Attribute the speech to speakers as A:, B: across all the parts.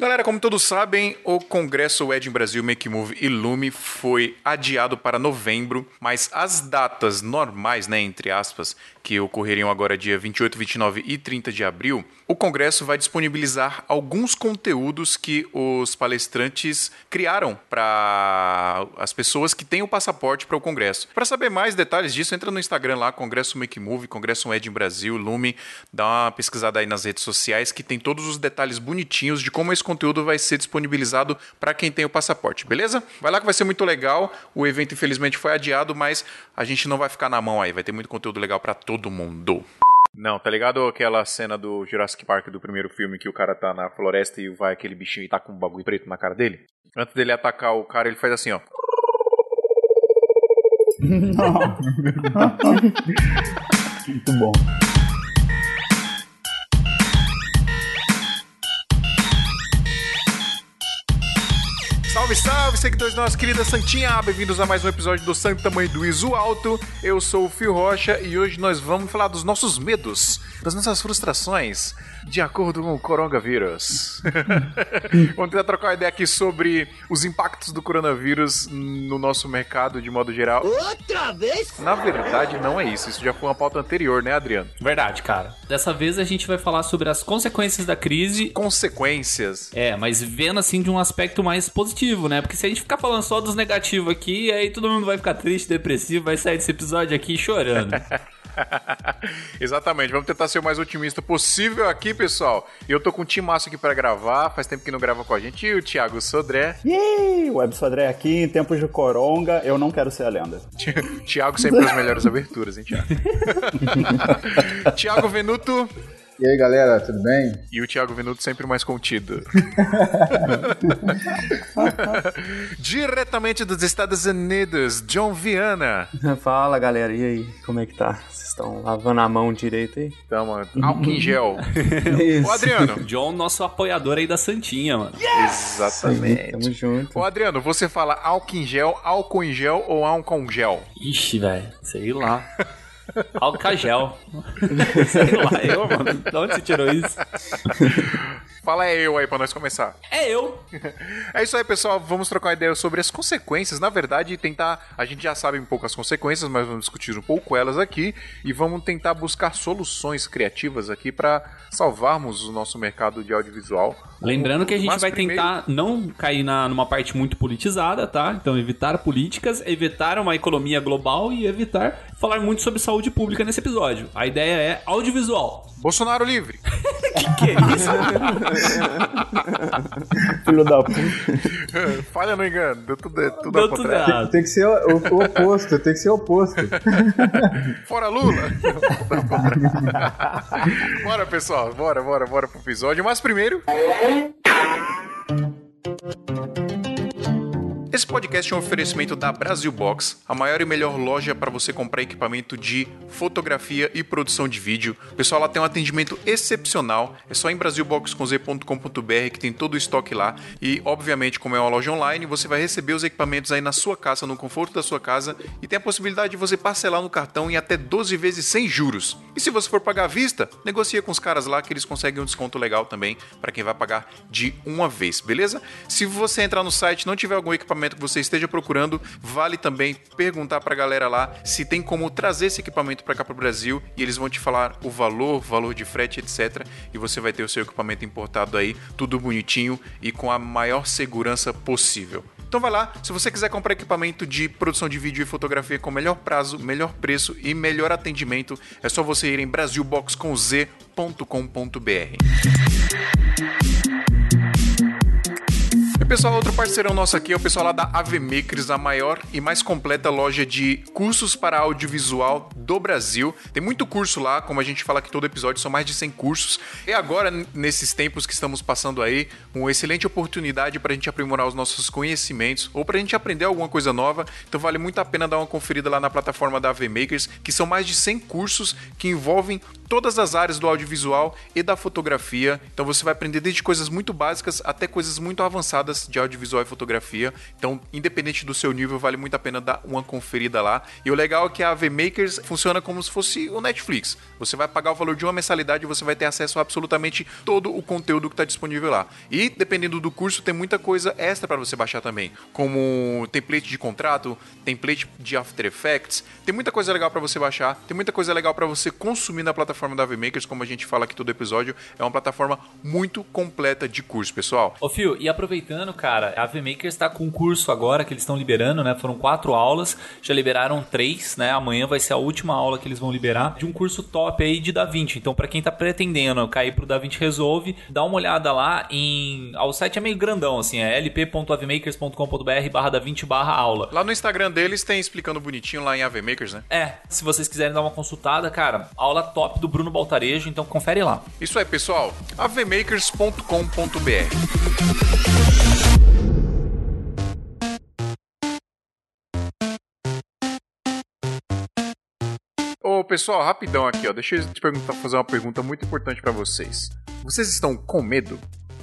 A: Galera, como todos sabem, o Congresso Ed Brasil Make Move e Lume foi adiado para novembro, mas as datas normais, né, entre aspas, que ocorreriam agora dia 28, 29 e 30 de abril, o Congresso vai disponibilizar alguns conteúdos que os palestrantes criaram para as pessoas que têm o passaporte para o Congresso. Para saber mais detalhes disso, entra no Instagram lá, Congresso Make Move, Congresso Ed Brasil, Lume, dá uma pesquisada aí nas redes sociais que tem todos os detalhes bonitinhos de como esse conteúdo vai ser disponibilizado para quem tem o passaporte, beleza? Vai lá que vai ser muito legal. O evento infelizmente foi adiado, mas a gente não vai ficar na mão aí, vai ter muito conteúdo legal para todo mundo. Não, tá ligado aquela cena do Jurassic Park do primeiro filme que o cara tá na floresta e vai aquele bichinho e tá com um bagulho preto na cara dele? Antes dele atacar o cara, ele faz assim, ó.
B: Muito bom.
A: Salve, salve, seguidores da nossa querida Santinha! Bem-vindos a mais um episódio do Santa Mãe do Iso Alto. Eu sou o Fio Rocha e hoje nós vamos falar dos nossos medos, das nossas frustrações, de acordo com o coronavírus. vamos tentar trocar uma ideia aqui sobre os impactos do coronavírus no nosso mercado de modo geral.
C: Outra vez?
A: Na verdade, não é isso. Isso já foi uma pauta anterior, né, Adriano?
D: Verdade, cara. Dessa vez a gente vai falar sobre as consequências da crise.
A: Consequências.
D: É, mas vendo assim de um aspecto mais positivo, né? Porque se a gente ficar falando só dos negativos aqui, aí todo mundo vai ficar triste, depressivo, vai sair desse episódio aqui chorando.
A: Exatamente, vamos tentar ser o mais otimista possível aqui, pessoal. E eu tô com um timaço aqui para gravar, faz tempo que não grava com a gente, e o Thiago Sodré.
B: Yay! Web Sodré aqui, em tempos de coronga, eu não quero ser a lenda.
A: Thiago sempre as melhores aberturas, hein, Thiago? Thiago Venuto.
E: E aí, galera, tudo bem?
A: E o Thiago Venuto sempre mais contido. Diretamente dos Estados Unidos, John Viana.
F: Fala, galera. E aí, como é que tá? Vocês estão lavando a mão direito aí?
A: Então, mano, álcool em gel. Ô, Adriano.
D: John, nosso apoiador aí da Santinha, mano.
A: Exatamente.
F: Tamo junto.
A: Ô, Adriano, você fala álcool em gel, álcool em gel ou álcool em gel?
D: Ixi, velho. Sei lá. Alcagel. Sei lá, eu, mano. De onde você tirou isso?
A: Fala é eu aí pra nós começar.
D: É eu.
A: É isso aí, pessoal. Vamos trocar uma ideia sobre as consequências. Na verdade, tentar. A gente já sabe um pouco as consequências, mas vamos discutir um pouco elas aqui e vamos tentar buscar soluções criativas aqui para salvarmos o nosso mercado de audiovisual.
D: Lembrando que a gente
A: Mas
D: vai
A: primeiro-
D: tentar não cair na, numa parte muito politizada, tá? Então, evitar políticas, evitar uma economia global e evitar falar muito sobre saúde pública nesse episódio. A ideia é audiovisual.
A: Bolsonaro livre.
D: Que é isso?
B: Filho da puta.
A: Falha no engano. Deu tudo, tudo
D: Deu tudo errado.
E: Tem que ser o, o oposto, tem que ser o oposto.
A: Fora Lula! bora, pessoal, bora, bora, bora pro episódio. Mas primeiro. Thank you. Esse podcast é um oferecimento da Brasil Box, a maior e melhor loja para você comprar equipamento de fotografia e produção de vídeo. O pessoal lá tem um atendimento excepcional. É só em brasilboxconz.com.br que tem todo o estoque lá. E, obviamente, como é uma loja online, você vai receber os equipamentos aí na sua casa, no conforto da sua casa, e tem a possibilidade de você parcelar no cartão em até 12 vezes sem juros. E se você for pagar à vista, negocia com os caras lá que eles conseguem um desconto legal também para quem vai pagar de uma vez, beleza? Se você entrar no site e não tiver algum equipamento que você esteja procurando, vale também perguntar pra galera lá se tem como trazer esse equipamento para cá pro Brasil e eles vão te falar o valor, valor de frete, etc. E você vai ter o seu equipamento importado aí, tudo bonitinho e com a maior segurança possível. Então vai lá, se você quiser comprar equipamento de produção de vídeo e fotografia com melhor prazo, melhor preço e melhor atendimento, é só você ir em brasilboxconz.com.br. Pessoal, outro parceirão nosso aqui é o pessoal lá da AV Makers, a maior e mais completa loja de cursos para audiovisual do Brasil. Tem muito curso lá, como a gente fala aqui todo episódio, são mais de 100 cursos. E agora, nesses tempos que estamos passando aí, uma excelente oportunidade para a gente aprimorar os nossos conhecimentos ou para a gente aprender alguma coisa nova. Então vale muito a pena dar uma conferida lá na plataforma da AV Makers, que são mais de 100 cursos que envolvem todas as áreas do audiovisual e da fotografia. Então você vai aprender desde coisas muito básicas até coisas muito avançadas aulas de audiovisual e fotografia. Então, independente do seu nível, vale muito a pena dar uma conferida lá. E o legal é que a AV Makers funciona como se fosse o Netflix. Você vai pagar o valor de uma mensalidade e você vai ter acesso a absolutamente todo o conteúdo que está disponível lá. E dependendo do curso, tem muita coisa extra para você baixar também, como template de contrato, template de After Effects. Tem muita coisa legal para você baixar, tem muita coisa legal para você consumir na plataforma da AV Makers, como a gente fala aqui todo episódio. É uma plataforma muito completa de curso, pessoal.
D: Ô Fio, e aproveitando, cara, a VMakers está com um curso agora que eles estão liberando, né? Foram quatro aulas, já liberaram três, né? Amanhã vai ser a última aula que eles vão liberar de um curso top aí de DaVinci. Então, para quem tá pretendendo cair pro DaVinci Resolve, dá uma olhada lá em. O site é meio grandão, assim, é lp.avmakers.com.br barra DaVinci barra aula.
A: Lá no Instagram deles tem explicando bonitinho lá em AV Makers, né?
D: É, se vocês quiserem dar uma consultada, cara, aula top do Bruno Baltarejo, então confere lá.
A: Isso aí, pessoal. avmakers.com.br. pessoal, rapidão aqui, ó. Deixa eu te perguntar, fazer uma pergunta muito importante pra vocês. Vocês estão com medo?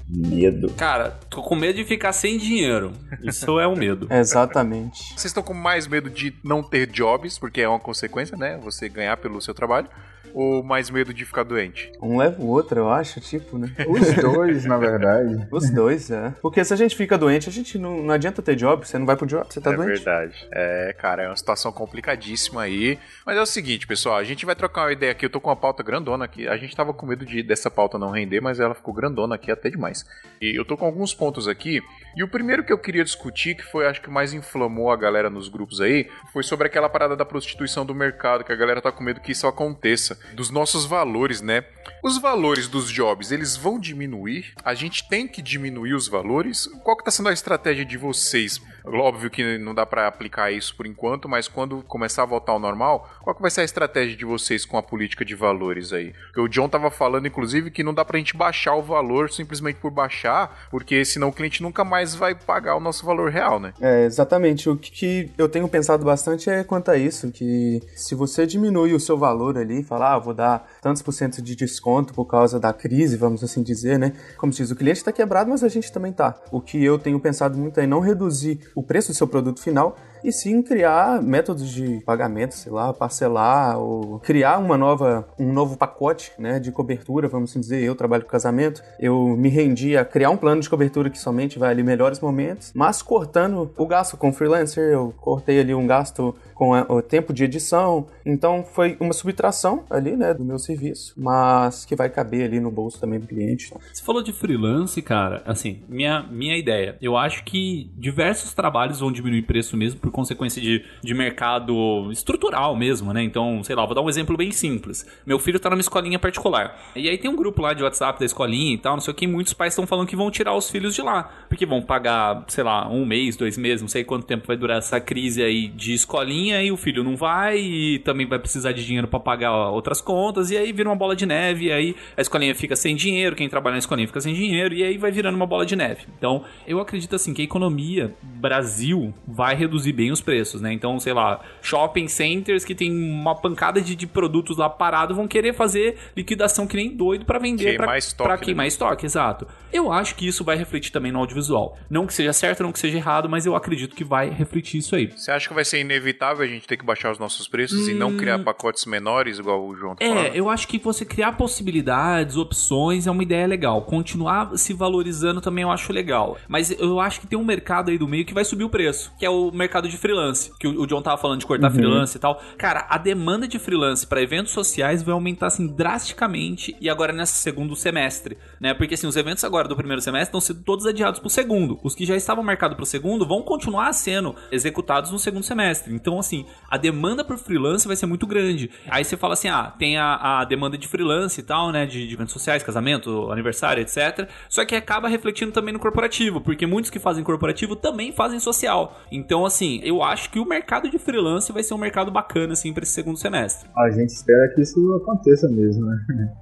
B: Medo.
D: Cara, tô com medo de ficar sem dinheiro. Isso é um medo.
F: Exatamente.
A: Vocês estão com mais medo de não ter jobs, porque é uma consequência, né? Você ganhar pelo seu trabalho. Ou mais medo de ficar doente?
F: Um leva o outro, eu acho, tipo, né?
E: Os dois, na verdade.
F: Os dois, é. Porque se a gente fica doente, a gente não, não adianta ter job, você não vai pro job, você tá
A: é
F: doente.
A: verdade. É, cara, é uma situação complicadíssima aí. Mas é o seguinte, pessoal, a gente vai trocar uma ideia aqui. Eu tô com uma pauta grandona aqui. A gente tava com medo de dessa pauta não render, mas ela ficou grandona aqui até demais. E eu tô com alguns pontos aqui. E o primeiro que eu queria discutir, que foi acho que mais inflamou a galera nos grupos aí, foi sobre aquela parada da prostituição do mercado, que a galera tá com medo que isso aconteça. Dos nossos valores, né? Os valores dos jobs, eles vão diminuir? A gente tem que diminuir os valores? Qual que tá sendo a estratégia de vocês? Óbvio que não dá pra aplicar isso por enquanto, mas quando começar a voltar ao normal, qual que vai ser a estratégia de vocês com a política de valores aí? Porque o John tava falando, inclusive, que não dá pra gente baixar o valor simplesmente por baixar, porque senão o cliente nunca mais vai pagar o nosso valor real, né?
F: É, exatamente. O que eu tenho pensado bastante é quanto a isso, que se você diminui o seu valor ali, falar, ah, vou dar tantos por cento de desconto por causa da crise, vamos assim dizer, né? Como se diz, o cliente está quebrado, mas a gente também tá. O que eu tenho pensado muito é não reduzir o preço do seu produto final, e sim criar métodos de pagamento, sei lá, parcelar ou criar uma nova, um novo pacote, né, de cobertura, vamos assim dizer. Eu trabalho com casamento, eu me rendi a criar um plano de cobertura que somente vai ali melhores momentos, mas cortando o gasto com freelancer, eu cortei ali um gasto com o tempo de edição, então foi uma subtração ali, né, do meu serviço, mas que vai caber ali no bolso também do cliente.
D: Você falou de freelance, cara. Assim, minha, minha ideia. Eu acho que diversos trabalhos vão diminuir preço mesmo por consequência de, de mercado estrutural mesmo, né? Então, sei lá, vou dar um exemplo bem simples. Meu filho tá numa escolinha particular. E aí tem um grupo lá de WhatsApp da escolinha e tal, não sei o que. Muitos pais estão falando que vão tirar os filhos de lá. Porque vão pagar, sei lá, um mês, dois meses, não sei quanto tempo vai durar essa crise aí de escolinha. E o filho não vai e também vai precisar de dinheiro pra pagar outras contas. E aí vira uma bola de neve. E aí a escolinha fica sem dinheiro. Quem trabalha na escolinha fica sem dinheiro. E aí vai virando uma bola de neve. Então, eu acredito assim que a economia Brasil vai reduzir bem os preços, né? Então, sei lá, shopping centers que tem uma pancada de, de produtos lá parado vão querer fazer liquidação que nem doido pra vender pra,
A: estoque,
D: pra
A: né?
D: queimar estoque, exato. Eu acho que isso vai refletir também no audiovisual. Não que seja certo, não que seja errado, mas eu acredito que vai refletir isso aí.
A: Você acha que vai ser inevitável a gente ter que baixar os nossos preços e não criar pacotes menores, igual o João tá
D: É,
A: falando?
D: eu acho que você criar possibilidades, opções é uma ideia legal. Continuar se valorizando também eu acho legal. Mas eu acho que tem um mercado aí do meio que vai subir o preço, que é o mercado de freelance. Que o John tava falando de cortar freelance e tal. Cara, a demanda de freelance para eventos sociais vai aumentar assim drasticamente e agora nesse segundo semestre, né? Porque assim, os eventos agora do primeiro semestre estão sendo todos adiados pro segundo. Os que já estavam marcados pro segundo vão continuar sendo executados no segundo semestre. Então, assim, a demanda por freelance vai ser muito grande. Aí você fala assim: ah, tem a, a demanda de freelance e tal, né? De, de eventos sociais, casamento, aniversário, etc. Só que acaba refletindo também no corporativo, porque muitos que fazem corporativo também fazem social. Então, assim, eu acho que o mercado de freelance vai ser um mercado bacana, assim, pra esse segundo semestre.
E: A gente espera que isso aconteça mesmo, né?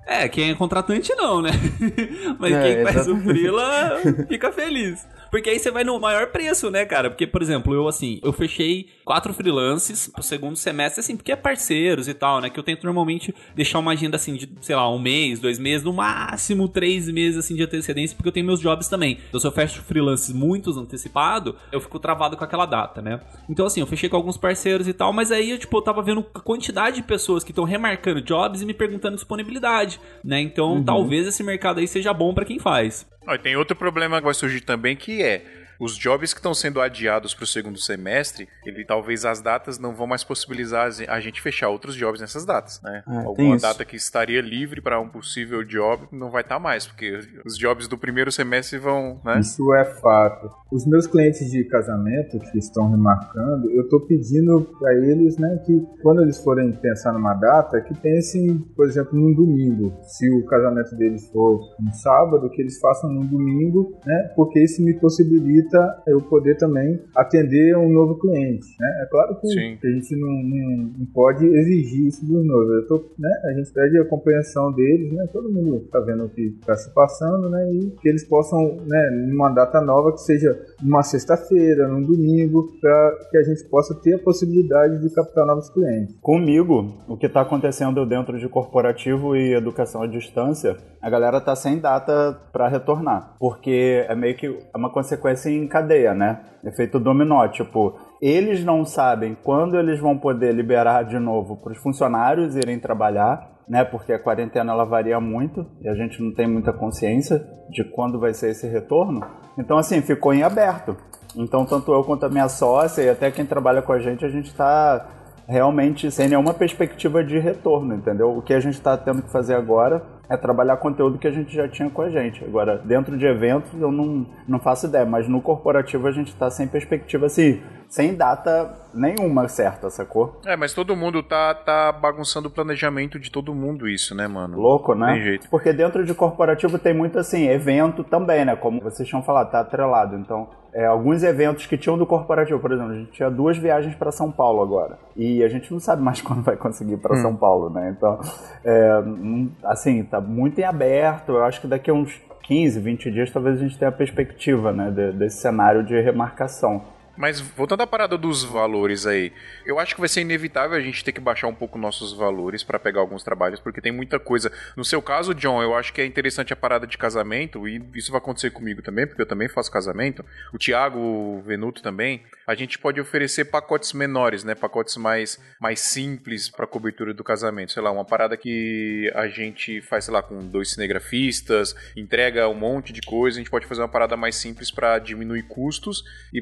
D: É, quem é contratante não, né? Mas
F: É,
D: quem faz o freela fica feliz. Porque aí você vai no maior preço, né, cara? Porque, por exemplo, eu assim, eu fechei quatro freelances pro segundo semestre, assim, porque é parceiros e tal, né? Que eu tento normalmente deixar uma agenda assim de, sei lá, um mês, dois meses, no máximo três meses assim de antecedência, porque eu tenho meus jobs também. Então, se eu fecho freelances muito antecipado, eu fico travado com aquela data, né? Então, assim, eu fechei com alguns parceiros e tal, mas aí eu, tipo, eu tava vendo a quantidade de pessoas que estão remarcando jobs e me perguntando disponibilidade, né? Então,
B: Uhum.
D: talvez esse mercado aí seja bom pra quem faz.
A: E tem outro problema que vai surgir também que é os jobs que estão sendo adiados para o segundo semestre, ele talvez as datas não vão mais possibilitar a gente fechar outros jobs nessas datas, né?
F: É,
A: Alguma data que estaria livre para um possível job não vai estar mais, porque os jobs do primeiro semestre vão, né?
E: Isso é fato. Os meus clientes de casamento que estão remarcando, eu estou pedindo para eles, né, que quando eles forem pensar numa data, que pensem, por exemplo, num domingo. Se o casamento deles for um sábado, que eles façam num domingo, né, porque isso me possibilita eu poder também atender um novo cliente, né? É claro que,
A: Sim.
E: a gente não, não- não pode exigir isso dos noivos. Eu tô, né, a gente pede a compreensão deles, né? Todo mundo está vendo o que está se passando, né? E que eles possam, né, numa data nova que seja numa sexta-feira, num domingo, para que a gente possa ter a possibilidade de captar novos clientes.
B: Comigo, o que está acontecendo dentro de corporativo e educação à distância, a galera tá sem data para retornar, porque é meio que uma consequência em cadeia, né? Efeito dominó, tipo, eles não sabem quando eles vão poder liberar de novo para os funcionários irem trabalhar, né? Porque a quarentena ela varia muito e a gente não tem muita consciência de quando vai ser esse retorno. Então, assim, ficou em aberto. Então, tanto eu quanto a minha sócia e até quem trabalha com a gente, a gente está realmente sem nenhuma perspectiva de retorno, entendeu? O que a gente está tendo que fazer agora é trabalhar conteúdo que a gente já tinha com a gente. Agora, dentro de eventos, eu não, não faço ideia, mas no corporativo a gente está sem perspectiva, assim, sem data nenhuma certa, sacou?
A: É, mas todo mundo tá, tá bagunçando o planejamento de todo mundo isso, né, mano?
B: Louco, né?
A: Tem jeito.
B: Porque dentro de corporativo tem muito assim, evento também, né? Como vocês tinham falado, tá atrelado. Então, é, alguns eventos que tinham do corporativo, por exemplo, a gente tinha duas viagens para São Paulo agora. E a gente não sabe mais quando vai conseguir ir para São Paulo, né? Então, é, hum, assim, tá muito em aberto. Eu acho que daqui a uns 15, 20 dias talvez a gente tenha a perspectiva, né? de- desse cenário de remarcação.
A: Mas voltando à parada dos valores aí, eu acho que vai ser inevitável a gente ter que baixar um pouco nossos valores pra pegar alguns trabalhos, porque tem muita coisa. No seu caso, John, eu acho que é interessante a parada de casamento, e isso vai acontecer comigo também, porque eu também faço casamento. O Thiago, o Venuto também. A gente pode oferecer pacotes menores, né? Pacotes mais, mais simples pra cobertura do casamento. Sei lá, uma parada que a gente faz, sei lá, com dois cinegrafistas, entrega um monte de coisa. A gente pode fazer uma parada mais simples pra diminuir custos e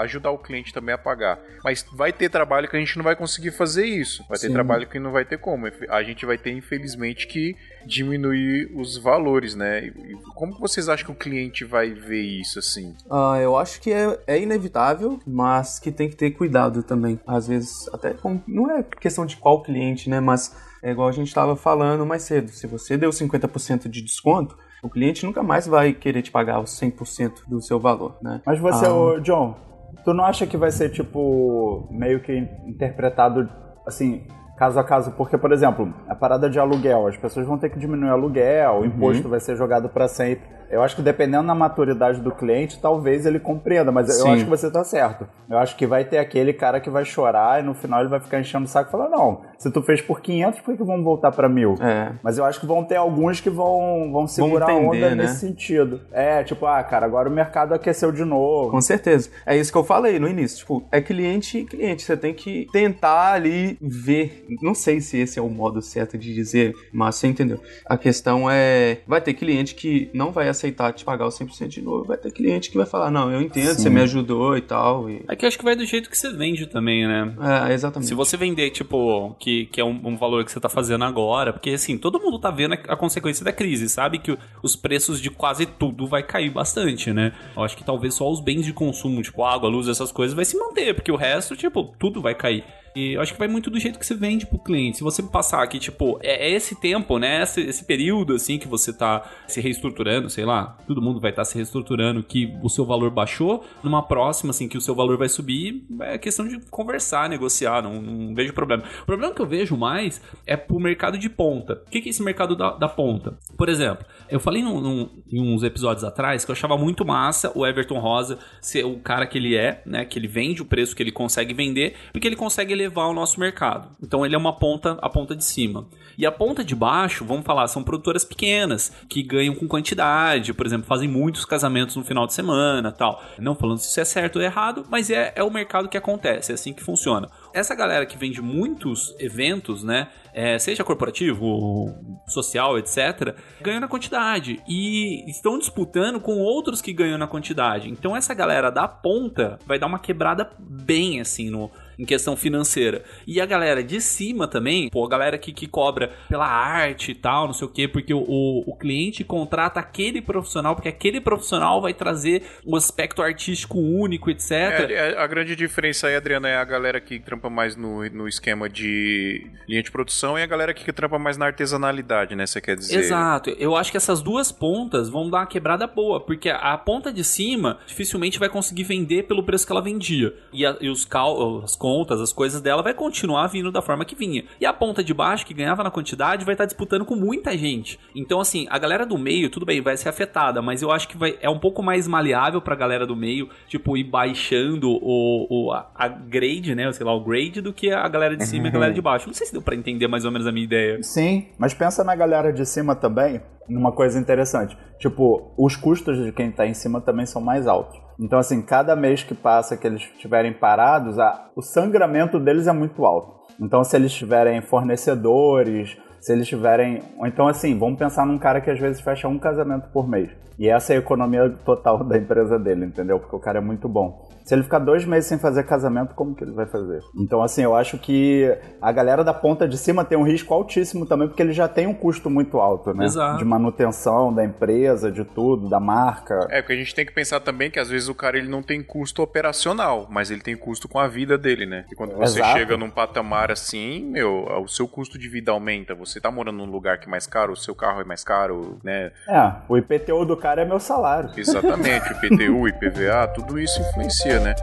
A: ajudar o cliente também a pagar. Mas vai ter trabalho que a gente não vai conseguir fazer isso. Vai ter
F: Sim.
A: trabalho que não vai ter como. A gente vai ter, infelizmente, que diminuir os valores, né? Como que vocês acham que o cliente vai ver isso assim?
F: Ah, eu acho que é, é inevitável, mas que tem que ter cuidado também. Às vezes, até com, não é questão de qual cliente, né? Mas é igual a gente estava falando mais cedo. Se você deu 50% de desconto, o cliente nunca mais vai querer te pagar os 100% do seu valor, né?
B: Mas você,
F: Ah.
B: ô, John, tu não acha que vai ser, tipo, meio que interpretado, assim, caso a caso? Porque, por exemplo, a parada de aluguel, as pessoas vão ter que diminuir o aluguel, o imposto vai ser jogado para sempre. Eu acho que dependendo da maturidade do cliente, talvez ele compreenda, mas eu
F: Sim.
B: acho que você tá certo. Eu acho que vai ter aquele cara que vai chorar e no final ele vai ficar enchendo o saco e falar, não, se tu fez por 500, por que que vamos voltar para mil?
F: É.
B: Mas eu acho que vão ter alguns que vão, vão segurar a
F: entender,
B: onda
F: né?
B: nesse sentido. É, tipo, ah, cara, agora o mercado aqueceu de novo.
F: Com certeza. É isso que eu falei no início. Tipo, é cliente e cliente. Você tem que tentar ali ver. Não sei se esse é o modo certo de dizer, mas você entendeu. A questão é: vai ter cliente que não vai aceitar te pagar o 100% de novo. Vai ter cliente que vai falar: não, eu entendo, você me ajudou e tal. E...
D: É que eu acho que vai do jeito que você vende também, né?
F: É, exatamente.
D: Se você vender, tipo, que, que é um, um valor que você tá fazendo agora, porque assim, todo mundo tá vendo a, a consequência da crise, sabe? Que o- os preços de quase tudo vai cair bastante, né? Eu acho que talvez só os bens de consumo, tipo água, luz, essas coisas, vai se manter, porque o resto, tipo, tudo vai cair. E eu acho que vai muito do jeito que você vende pro cliente. Se você passar aqui, tipo, é, é esse tempo, né? Esse, esse, período, assim, que você tá se reestruturando, sei lá, todo mundo vai estar tá se reestruturando, que o seu valor baixou. Numa próxima, assim, que o seu valor vai subir, é questão de conversar, negociar, não, não vejo problema. O problema que eu vejo mais é pro mercado de ponta. O que, que é esse mercado da, da ponta? Por exemplo, eu falei num, num, em uns episódios atrás que eu achava muito massa o Everton Rosa ser o cara que ele é, né? Que ele vende o preço que ele consegue vender, porque ele consegue elevar o nosso mercado. Então ele é uma ponta, a ponta de cima. E a ponta de baixo, vamos falar, são produtoras pequenas, que ganham com quantidade, por exemplo, fazem muitos casamentos no final de semana tal. Não falando se isso é certo ou errado, mas é, é o mercado que acontece, é assim que funciona. Essa galera que vende muitos eventos, né? É, seja corporativo, social, etc., ganham na quantidade e estão disputando com outros que ganham na quantidade. Então essa galera da ponta vai dar uma quebrada bem assim no, em questão financeira. E a galera de cima também, pô, a galera que, que cobra pela arte e tal, não sei o quê, porque o, o, cliente contrata aquele profissional, porque aquele profissional vai trazer um aspecto artístico único, etc.
A: É, é, a grande diferença aí, Adriana, é a galera que trampa mais no, no esquema de linha de produção e a galera que trampa mais na artesanalidade, né? Você quer dizer?
D: Exato. Eu acho que essas duas pontas vão dar uma quebrada boa, porque a, a ponta de cima dificilmente vai conseguir vender pelo preço que ela vendia. E, a, e os cal, as contas, as coisas dela, vai continuar vindo da forma que vinha. E a ponta de baixo, que ganhava na quantidade, vai estar disputando com muita gente. Então, assim, a galera do meio, tudo bem, vai ser afetada, mas eu acho que vai, é um pouco mais maleável pra galera do meio, tipo, ir baixando o, o a grade, né? Sei lá, o grade, do que a galera de cima e a galera de baixo. Não sei se deu pra entender mais ou menos a minha ideia.
B: Sim, mas pensa na galera de cima também, numa coisa interessante. Tipo, os custos de quem tá em cima também são mais altos. Então, assim, cada mês que passa que eles estiverem parados, a, o sangramento deles é muito alto. Então, se eles tiverem fornecedores, se eles tiverem. Ou então, assim, vamos pensar num cara que às vezes fecha um casamento por mês. E essa é a economia total da empresa dele, entendeu? Porque o cara é muito bom. Se ele ficar dois meses sem fazer casamento, como que ele vai fazer? Então, assim, eu acho que a galera da ponta de cima tem um risco altíssimo também, porque ele já tem um custo muito alto, né?
D: Exato.
B: De manutenção da empresa, de tudo, da marca.
A: É, porque a gente tem que pensar também que às vezes o cara ele não tem custo operacional, mas ele tem custo com a vida dele, né? E quando você
B: Exato.
A: chega num patamar assim, meu, o seu custo de vida aumenta. Você tá morando num lugar que é mais caro, o seu carro é mais caro, né?
B: É, o IPTU do cara é meu salário.
A: Exatamente, o IPTU, IPVA, tudo isso influencia, né?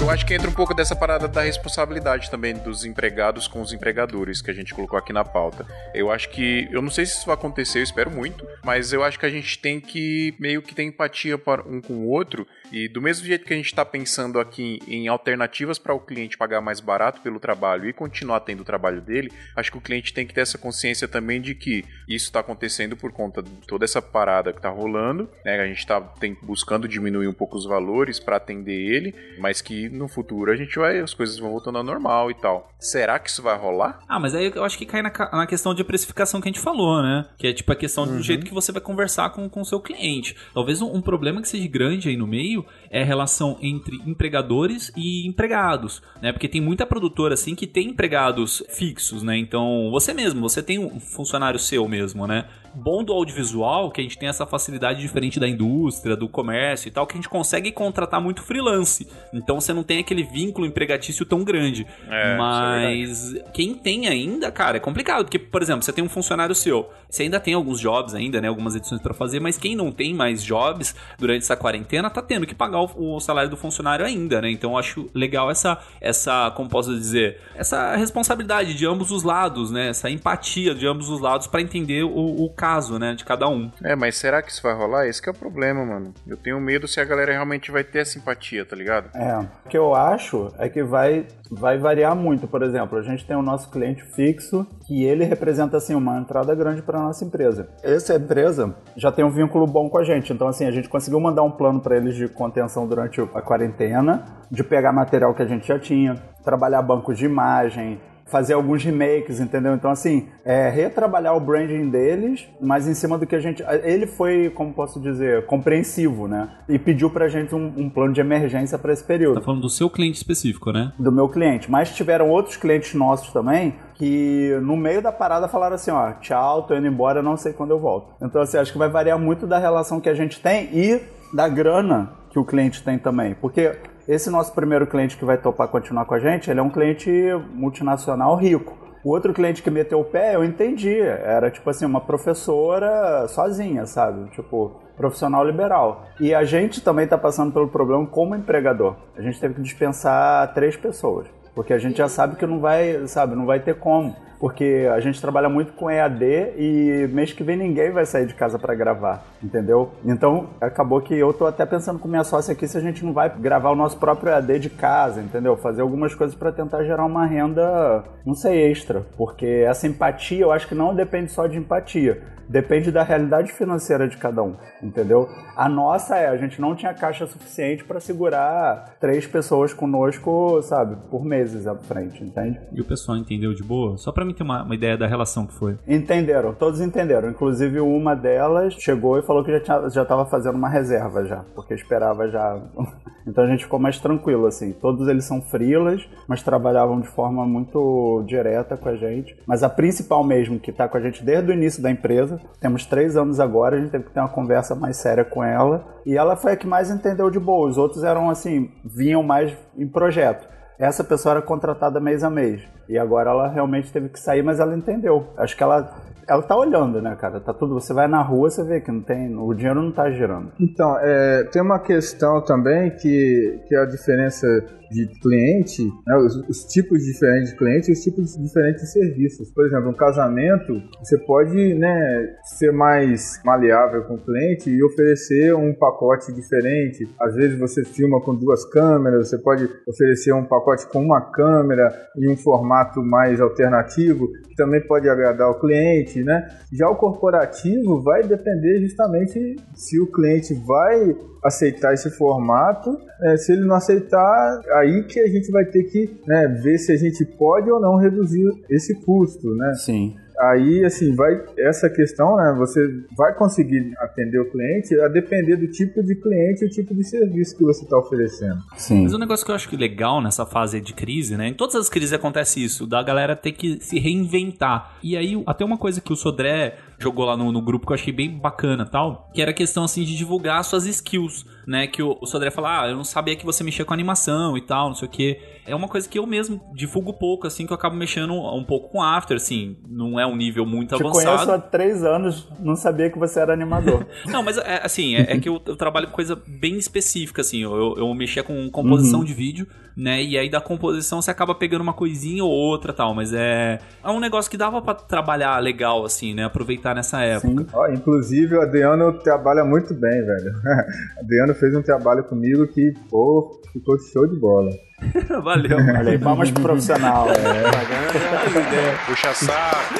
A: Eu acho que entra um pouco dessa parada da responsabilidade também dos empregados com os empregadores que a gente colocou aqui na pauta. Eu acho que, eu não sei se isso vai acontecer, eu espero muito, mas eu acho que a gente tem que meio que ter empatia para um com o outro e do mesmo jeito que a gente está pensando aqui em alternativas para o cliente pagar mais barato pelo trabalho e continuar tendo o trabalho dele, acho que o cliente tem que ter essa consciência também de que isso está acontecendo por conta de toda essa parada que está rolando, né? A gente está buscando diminuir um pouco os valores para atender ele, mas que no futuro a gente vai, as coisas vão voltando ao normal e tal. Será que isso vai rolar?
D: Ah, mas aí eu acho que cai na, na questão de precificação que a gente falou, né? Que é tipo a questão uhum. do jeito que você vai conversar com o seu cliente. Talvez um, um, problema que seja grande aí no meio é a relação entre empregadores e empregados, né? Porque tem muita produtora assim que tem empregados fixos, né? Então, você mesmo, você tem um funcionário seu mesmo, né? Bom do audiovisual que a gente tem essa facilidade diferente da indústria, do comércio e tal, que a gente consegue contratar muito freelance. Então você não tem aquele vínculo empregatício tão grande. É, é Mas é quem tem ainda, cara, é complicado. Porque, por exemplo, você tem um funcionário seu, você ainda tem alguns jobs ainda, né? Algumas edições para fazer, mas quem não tem mais jobs durante essa quarentena tá tendo que pagar o, o salário do funcionário ainda, né? Então eu acho legal essa, essa, como posso dizer, essa responsabilidade de ambos os lados, né? Essa empatia de ambos os lados para entender o, o caso, né, de cada um.
A: É, mas será que isso vai rolar? Esse é o problema, mano. Eu tenho medo se a galera realmente vai ter simpatia, tá ligado?
B: É, o que eu acho é que vai vai variar muito. Por exemplo, a gente tem o nosso cliente fixo que ele representa assim uma entrada grande para nossa empresa. Essa empresa já tem um vínculo bom com a gente, então assim a gente conseguiu mandar um plano para eles de contenção durante a quarentena, de pegar material que a gente já tinha, trabalhar bancos de imagem, fazer alguns remakes, entendeu? Então, assim, é, retrabalhar o branding deles, mas em cima do que a gente. Ele foi, como posso dizer, compreensivo, né? E pediu pra gente um, um plano de emergência para esse período.
D: Tá falando do seu cliente específico, né?
B: Do meu cliente. Mas tiveram outros clientes nossos também que no meio da parada falaram assim, ó, tchau, tô indo embora, não sei quando eu volto. Então, assim, acho que vai variar muito da relação que a gente tem e da grana que o cliente tem também. Porque esse nosso primeiro cliente que vai topar continuar com a gente, ele é um cliente multinacional rico. O outro cliente que meteu o pé, eu entendi. Era tipo assim, uma professora sozinha, sabe? Tipo, profissional liberal. E a gente também está passando pelo problema como empregador. A gente teve que dispensar três pessoas. Porque a gente já sabe que não vai, sabe, não vai ter como porque a gente trabalha muito com EAD e mês que vem ninguém vai sair de casa para gravar, entendeu? Então acabou que eu tô até pensando com minha sócia aqui se a gente não vai gravar o nosso próprio EAD de casa, entendeu? Fazer algumas coisas para tentar gerar uma renda, não sei, extra, porque essa empatia eu acho que não depende só de empatia, depende da realidade financeira de cada um, entendeu? A nossa é, a gente não tinha caixa suficiente para segurar três pessoas conosco, sabe, por meses à frente, entende?
D: E o pessoal entendeu de boa? Só para mim ter uma, uma, ideia da relação que foi.
B: Entenderam, todos entenderam. Inclusive uma delas chegou e falou que já, tinha, já tava fazendo uma reserva já, porque esperava já. então a gente ficou mais tranquilo, assim. Todos eles são frilas, mas trabalhavam de forma muito direta com a gente. Mas a principal mesmo, que tá com a gente desde o início da empresa, temos três anos agora, a gente teve que ter uma conversa mais séria com ela. E ela foi a que mais entendeu de boa. Os outros eram assim, vinham mais em projeto essa pessoa era contratada mês a mês. E agora ela realmente teve que sair, mas ela entendeu. Acho que ela ela tá olhando, né, cara? Tá tudo. Você vai na rua, você vê que não tem. O dinheiro não tá girando.
E: Então, é, tem uma questão também que, que é a diferença de cliente, né, os, os, tipos diferentes de cliente e os tipos diferentes de serviços. Por exemplo, um casamento, você pode né, ser mais maleável com o cliente e oferecer um pacote diferente. Às vezes você filma com duas câmeras, você pode oferecer um pacote com uma câmera e um formato mais alternativo, que também pode agradar o cliente. Né? Já o corporativo vai depender justamente se o cliente vai aceitar esse formato. É, se ele não aceitar, aí que a gente vai ter que né, ver se a gente pode ou não reduzir esse custo, né?
B: Sim
E: aí assim vai essa questão né você vai conseguir atender o cliente a depender do tipo de cliente e o tipo de serviço que você está oferecendo.
D: Sim. Mas um negócio que eu acho que legal nessa fase de crise né em todas as crises acontece isso da galera ter que se reinventar. E aí até uma coisa que o Sodré jogou lá no, no grupo que eu achei bem bacana tal que era a questão assim de divulgar suas skills né que o, o Sodré fala ah eu não sabia que você mexia com animação e tal não sei o que é uma coisa que eu mesmo divulgo pouco, assim, que eu acabo mexendo um pouco com After, assim, não é um nível muito
B: Te
D: avançado.
B: conheço há três anos, não sabia que você era animador.
D: não, mas é, assim, é, é que eu, eu, trabalho com coisa bem específica, assim, eu, eu mexia com composição uhum. de vídeo, né, e aí da composição você acaba pegando uma coisinha ou outra tal, mas é, é um negócio que dava para trabalhar legal, assim, né, aproveitar nessa época.
E: Ó, inclusive o Adriano trabalha muito bem, velho. o Adriano fez um trabalho comigo que, pô, ficou show de bola.
D: Valeu.
B: Olha aí, palmas pro profissional.
A: É. Puxa saco.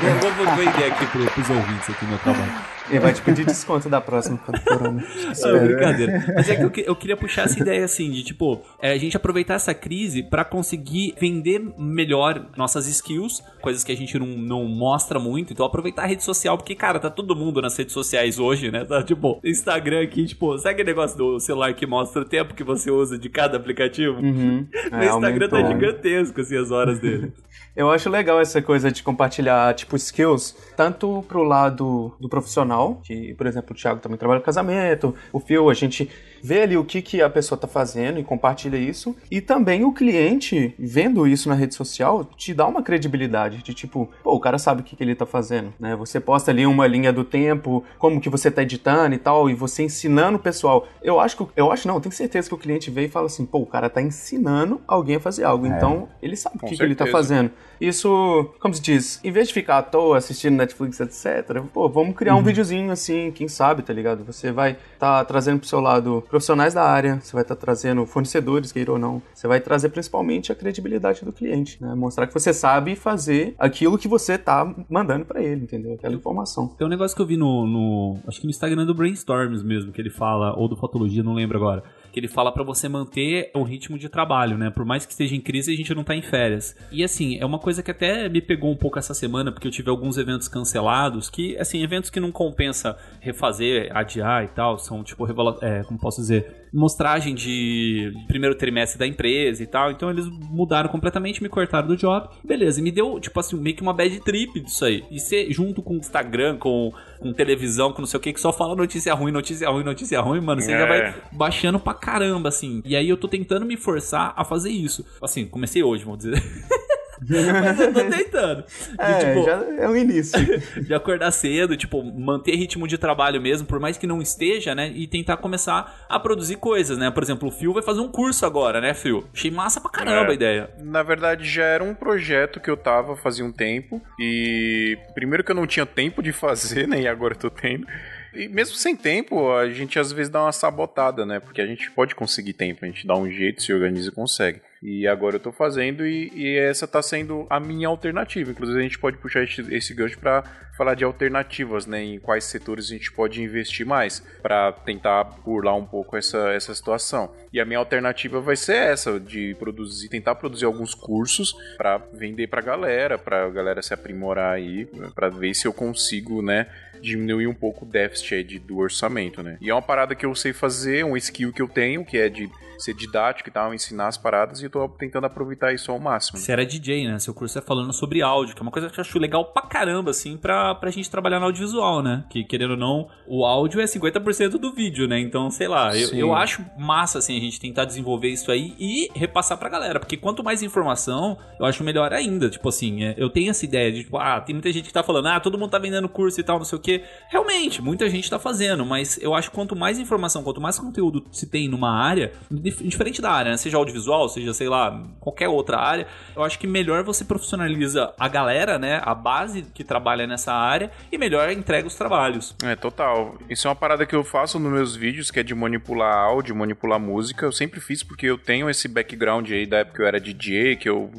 D: Vou, vou, vou vender aqui pro, pros ouvintes aqui no meu trabalho.
F: Ele vai te pedir desconto da próxima corona.
D: É brincadeira. Mas é que eu, eu, queria puxar essa ideia assim, de tipo, é, a gente aproveitar essa crise para conseguir vender melhor nossas skills, coisas que a gente não, não mostra muito. Então aproveitar a rede social, porque, cara, tá todo mundo nas redes sociais hoje, né? Tá tipo, Instagram aqui, tipo, sabe aquele negócio do celular que mostra o tempo que você usa de cada aplicativo?
F: Uhum.
D: o é, Instagram tá aumentou. tá gigantesco, assim, as horas dele.
F: Eu acho legal essa coisa de compartilhar, tipo, skills, tanto pro lado do profissional, que, por exemplo, o Thiago também trabalha com casamento, o Phil, a gente vê ali o que, que a pessoa está fazendo e compartilha isso. E também o cliente, vendo isso na rede social, te dá uma credibilidade de tipo, pô, o cara sabe o que, que ele está fazendo, né? Você posta ali uma linha do tempo, como que você está editando e tal, e você ensinando o pessoal. Eu acho que, eu acho não, eu tenho certeza que o cliente vê e fala assim, pô, o cara está ensinando alguém a fazer algo, é. então ele sabe o que, que ele está fazendo. Isso, como se diz, em vez de ficar à toa assistindo Netflix, etc., pô, vamos criar uhum. um videozinho assim, quem sabe, tá ligado? Você vai estar tá trazendo pro seu lado profissionais da área, você vai estar tá trazendo fornecedores, queira ou não. Você vai trazer principalmente a credibilidade do cliente, né? Mostrar que você sabe fazer aquilo que você tá mandando para ele, entendeu? Aquela informação.
D: Tem um negócio que eu vi no, no, acho que no Instagram do Brainstorms mesmo, que ele fala, ou do Fotologia, não lembro agora que ele fala para você manter o ritmo de trabalho, né? Por mais que esteja em crise, a gente não tá em férias. E assim, é uma coisa que até me pegou um pouco essa semana, porque eu tive alguns eventos cancelados, que, assim, eventos que não compensa refazer, adiar e tal, são tipo, é, como posso dizer, mostragem de primeiro trimestre da empresa e tal. Então eles mudaram completamente, me cortaram do job. Beleza, e me deu, tipo assim, meio que uma bad trip disso aí. E ser junto com o Instagram, com, com televisão, com não sei o que, que só fala notícia ruim, notícia ruim, notícia ruim, mano. Você é. já vai baixando pra caramba, assim. E aí eu tô tentando me forçar a fazer isso. Assim, comecei hoje, vamos dizer. Mas eu tô tentando.
F: É, tipo, já é um início.
D: de acordar cedo, tipo, manter ritmo de trabalho mesmo, por mais que não esteja, né? E tentar começar a produzir coisas, né? Por exemplo, o Phil vai fazer um curso agora, né, Phil? Achei massa pra caramba é, a ideia.
A: Na verdade, já era um projeto que eu tava fazia um tempo. E primeiro que eu não tinha tempo de fazer, né? E agora eu tô tendo. E mesmo sem tempo, a gente às vezes dá uma sabotada, né? Porque a gente pode conseguir tempo, a gente dá um jeito, se organiza e consegue. E agora eu tô fazendo e, e, essa tá sendo a minha alternativa. Inclusive a gente pode puxar esse, esse gancho para falar de alternativas, né? Em quais setores a gente pode investir mais para tentar burlar um pouco essa, essa situação. E a minha alternativa vai ser essa, de produzir, tentar produzir alguns cursos para vender pra galera, pra galera se aprimorar aí, para ver se eu consigo, né? diminuir um pouco o déficit do orçamento, né? E é uma parada que eu sei fazer, um skill que eu tenho, que é de ser didático e tal, ensinar as paradas e eu tô tentando aproveitar isso ao máximo.
D: Você era DJ, né? Seu curso é falando sobre áudio, que é uma coisa que eu acho legal pra caramba, assim, pra, pra gente trabalhar no audiovisual, né? Que, querendo ou não, o áudio é 50% do vídeo, né? Então, sei lá, eu, eu acho massa, assim, a gente tentar desenvolver isso aí e repassar pra galera, porque quanto mais informação, eu acho melhor ainda. Tipo assim, é, eu tenho essa ideia de, tipo, ah, tem muita gente que tá falando, ah, todo mundo tá vendendo curso e tal, não sei o quê. Realmente, muita gente tá fazendo, mas eu acho que quanto mais informação, quanto mais conteúdo se tem numa área, diferente da área, né? seja audiovisual, seja, sei lá, qualquer outra área, eu acho que melhor você profissionaliza a galera, né? A base que trabalha nessa área e melhor entrega os trabalhos.
A: É, total. Isso é uma parada que eu faço nos meus vídeos, que é de manipular áudio, manipular música. Eu sempre fiz porque eu tenho esse background aí da época que eu era DJ, que eu,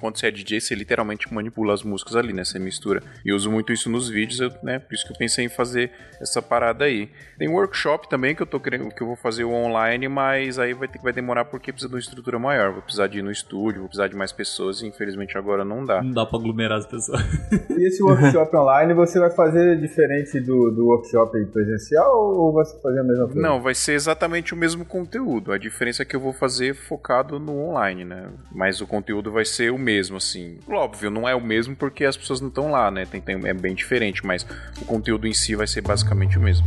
A: quando você é DJ, você literalmente manipula as músicas ali, né? Você mistura. E eu uso muito isso nos vídeos, eu, né? Por isso que eu pensei em fazer essa parada aí. Tem workshop também que eu tô querendo, que eu vou fazer online, mas aí vai ter, vai demorar porque precisa de uma estrutura maior. Vou precisar de ir no estúdio, vou precisar de mais pessoas e infelizmente agora não dá.
D: Não dá pra aglomerar as pessoas.
E: E esse workshop online você vai fazer diferente do, do workshop presencial ou vai fazer a mesma coisa?
A: Não, vai ser exatamente o mesmo conteúdo. A diferença é que eu vou fazer focado no online, né? Mas o conteúdo vai ser o mesmo, assim. Óbvio, não é o mesmo porque as pessoas não estão lá, né? Tem, tem, é bem diferente, mas o conteúdo em si vai ser basicamente o mesmo.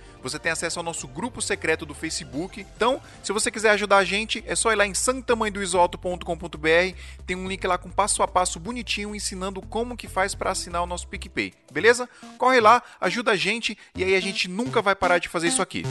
A: Você tem acesso ao nosso grupo secreto do Facebook. Então, se você quiser ajudar a gente, é só ir lá em santamanhodoisoto.com.br. Tem um link lá com passo a passo bonitinho ensinando como que faz para assinar o nosso PicPay. Beleza? Corre lá, ajuda a gente e aí a gente nunca vai parar de fazer isso aqui.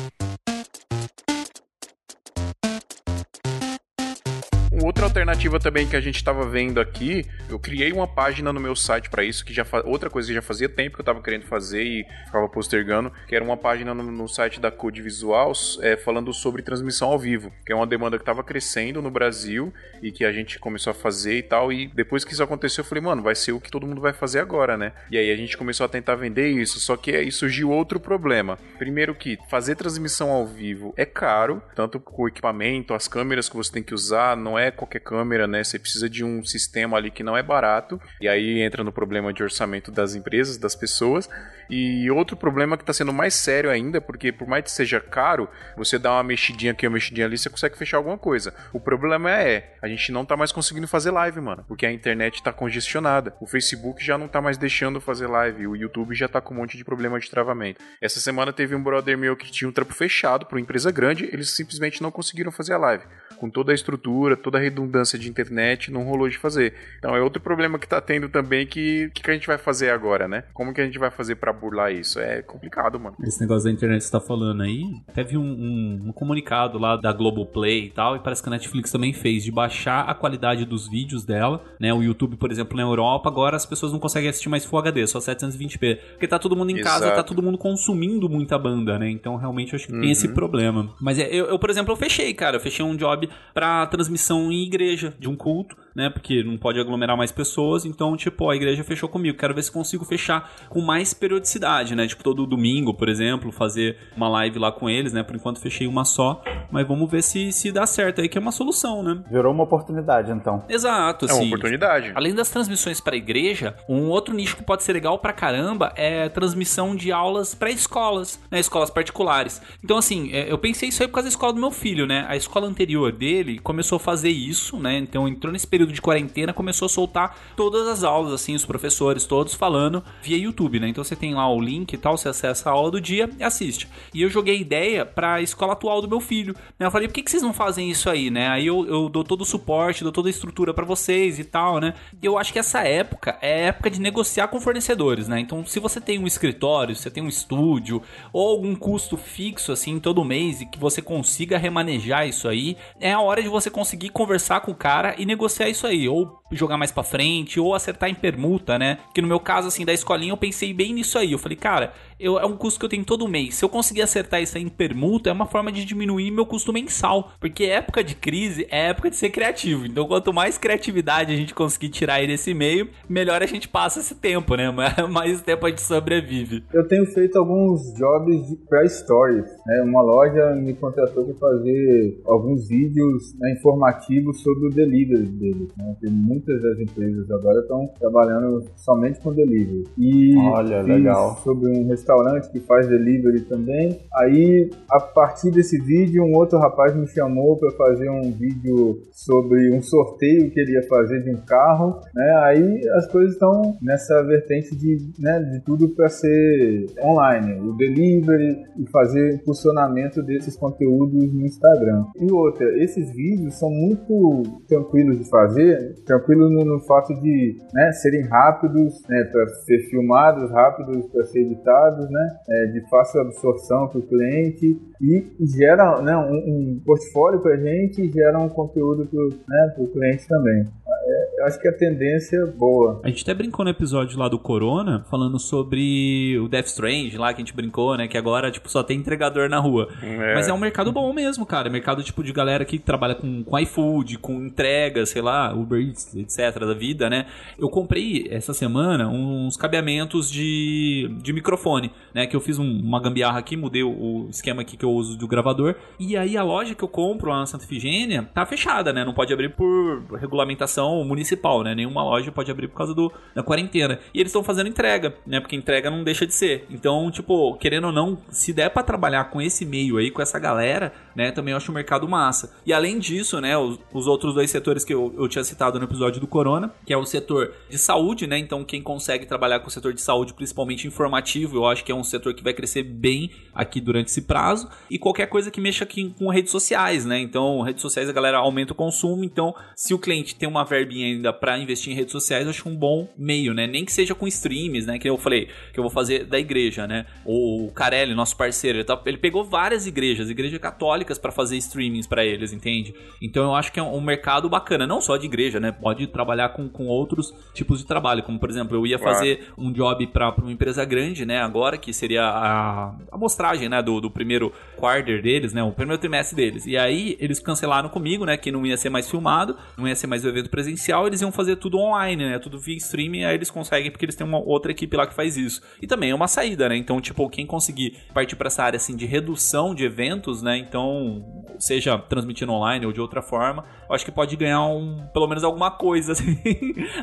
A: Outra alternativa também que a gente estava vendo aqui, eu criei uma página no meu site para isso, que já outra coisa que já fazia tempo que eu estava querendo fazer e ficava postergando, que era uma página no, no site da Code Visuals é, falando sobre transmissão ao vivo, que é uma demanda que estava crescendo no Brasil e que a gente começou a fazer e tal. E depois que isso aconteceu, eu falei, mano, vai ser o que todo mundo vai fazer agora, né? E aí a gente começou a tentar vender isso, só que aí surgiu outro problema. Primeiro que fazer transmissão ao vivo é caro, tanto com o equipamento, as câmeras que você tem que usar, não é qualquer câmera, né? Você precisa de um sistema ali que não é barato. E aí entra no problema de orçamento das empresas, das pessoas. E outro problema que está sendo mais sério ainda, porque por mais que seja caro, você dá uma mexidinha aqui, uma mexidinha ali, você consegue fechar alguma coisa. O problema é, a gente não tá mais conseguindo fazer live, mano, porque a internet está congestionada. O Facebook já não tá mais deixando fazer live, o YouTube já tá com um monte de problema de travamento. Essa semana teve um brother meu que tinha um trampo fechado para uma empresa grande, eles simplesmente não conseguiram fazer a live. Com toda a estrutura, toda redundância de internet, não rolou de fazer. Então é outro problema que tá tendo também que que, que a gente vai fazer agora, né? Como que a gente vai fazer para burlar isso? É complicado, mano.
D: Esse negócio da internet que você tá falando aí, teve um, um, um comunicado lá da Globoplay e tal, e parece que a Netflix também fez, de baixar a qualidade dos vídeos dela, né? O YouTube, por exemplo, na Europa, agora as pessoas não conseguem assistir mais Full HD, só 720p. Porque tá todo mundo em casa,
A: Exato.
D: tá todo mundo consumindo muita banda, né? Então realmente eu acho que tem
A: Uhum.
D: esse problema. Mas é, eu, eu, por exemplo, eu fechei, cara. Eu fechei um job pra transmissão em igreja de um culto, né? Porque não pode aglomerar mais pessoas. Então, tipo, a igreja fechou comigo. Quero ver se consigo fechar com mais periodicidade, né? Tipo, todo domingo, por exemplo, fazer uma live lá com eles, né? Por enquanto fechei uma só. Mas vamos ver se, se dá certo aí, que é uma solução, né?
B: Virou uma oportunidade, então.
D: Exato,
A: É uma
D: assim.
A: oportunidade.
D: Além das transmissões para igreja, um outro nicho que pode ser legal pra caramba é transmissão de aulas para escolas, né, escolas particulares. Então assim, é, eu pensei isso aí por causa da escola do meu filho, né? A escola anterior dele começou a fazer isso, né? Então entrou nesse período de quarentena, começou a soltar todas as aulas assim, os professores todos falando via YouTube, né? Então você tem lá o link e tal, você acessa a aula do dia e assiste. E eu joguei a ideia pra escola atual do meu filho, né? Eu falei, por que, que vocês não fazem isso aí, né? Aí eu, eu dou todo o suporte, dou toda a estrutura pra vocês e tal, né? E eu acho que essa época é época de negociar com fornecedores, né? Então, se você tem um escritório, se você tem um estúdio ou algum custo fixo assim todo mês e que você consiga remanejar isso aí, é a hora de você conseguir conversar com o cara e negociar isso aí, ou jogar mais pra frente, ou acertar em permuta, né? Que no meu caso assim da escolinha eu pensei bem nisso aí. Eu falei, cara, eu, é um custo que eu tenho todo mês. Se eu conseguir acertar isso aí em permuta, é uma forma de diminuir meu custo mensal, porque época de crise é época de ser criativo. Então, quanto mais criatividade a gente conseguir tirar aí desse meio, melhor a gente passa esse tempo, né? Mais tempo a gente sobrevive.
E: Eu tenho feito alguns jobs de- pra stories. Né? Uma loja me contratou para fazer alguns vídeos né, informativos sobre o delivery deles. Né? Tem muitas das empresas agora estão trabalhando somente com delivery. E
B: Olha,
E: fiz
B: legal.
E: sobre um restaurante que faz delivery também. Aí, a partir desse vídeo, um outro rapaz me chamou para fazer um vídeo sobre um sorteio que ele ia fazer de um carro. Né? Aí as coisas estão nessa vertente de, né, de tudo para ser online, o delivery e fazer impulsionamento desses conteúdos no Instagram. E outra, esses vídeos são muito tranquilos de fazer, tranquilos no, no fato de né, serem rápidos, né, para ser filmados, rápidos para ser editados, né, é, de fácil absorção para o cliente e gera né, um, um portfólio para a gente e gera um conteúdo para o cliente também. É, acho que a tendência é boa.
D: A gente até brincou no episódio lá do Corona, falando sobre o Death Strange lá, que a gente brincou, né? Que agora, tipo, só tem entregador na rua.
A: É.
D: Mas é um mercado bom mesmo, cara. É mercado, tipo, de galera que trabalha com, com iFood, com entrega, sei lá, Uber Eats, etc. da vida, né? Eu comprei essa semana uns cabeamentos de, de microfone, né? Que eu fiz um- uma gambiarra aqui, mudei o, o esquema aqui que eu uso do gravador. E aí a loja que eu compro lá na Santa Efigênia tá fechada, né? Não pode abrir por regulamentação municipal, né? Nenhuma loja pode abrir por causa do, da quarentena. E eles estão fazendo entrega, né? Porque entrega não deixa de ser. Então, tipo, querendo ou não, se der pra trabalhar com esse meio aí, com essa galera, né? Também eu acho o mercado massa. E além disso, né? Os, os outros dois setores que eu, eu tinha citado no episódio do Corona, que é o setor de saúde, né? Então, quem consegue trabalhar com o setor de saúde, principalmente informativo, eu acho que é um setor que vai crescer bem aqui durante esse prazo. E qualquer coisa que mexa aqui com redes sociais, né? Então, redes sociais a galera aumenta o consumo. Então, se o cliente tem uma verbinha ainda para investir em redes sociais, eu acho um bom meio, né? Nem que seja com streams, né? Que eu falei que eu vou fazer da igreja, né? O Carelli, nosso parceiro, ele, tá- ele pegou várias igrejas, igrejas católicas, para fazer streamings para eles, entende? Então, eu acho que é um, um mercado bacana, não só de igreja, né? Pode trabalhar com, com outros tipos de trabalho, como por exemplo, eu ia fazer um job para uma empresa grande, né? Agora, que seria a amostragem, né? Do, do primeiro quarter deles, né? O primeiro trimestre deles. E aí, eles cancelaram comigo, né? Que não ia ser mais filmado, não ia ser mais o evento presencial, eles iam fazer tudo online, né? Tudo via streaming, aí eles conseguem, porque eles têm uma outra equipe lá que faz isso. E também é uma saída, né? Então, tipo, quem conseguir partir para essa área, assim, de redução de eventos, né? Então, seja transmitindo online ou de outra forma, eu acho que pode ganhar um, pelo menos alguma coisa, assim,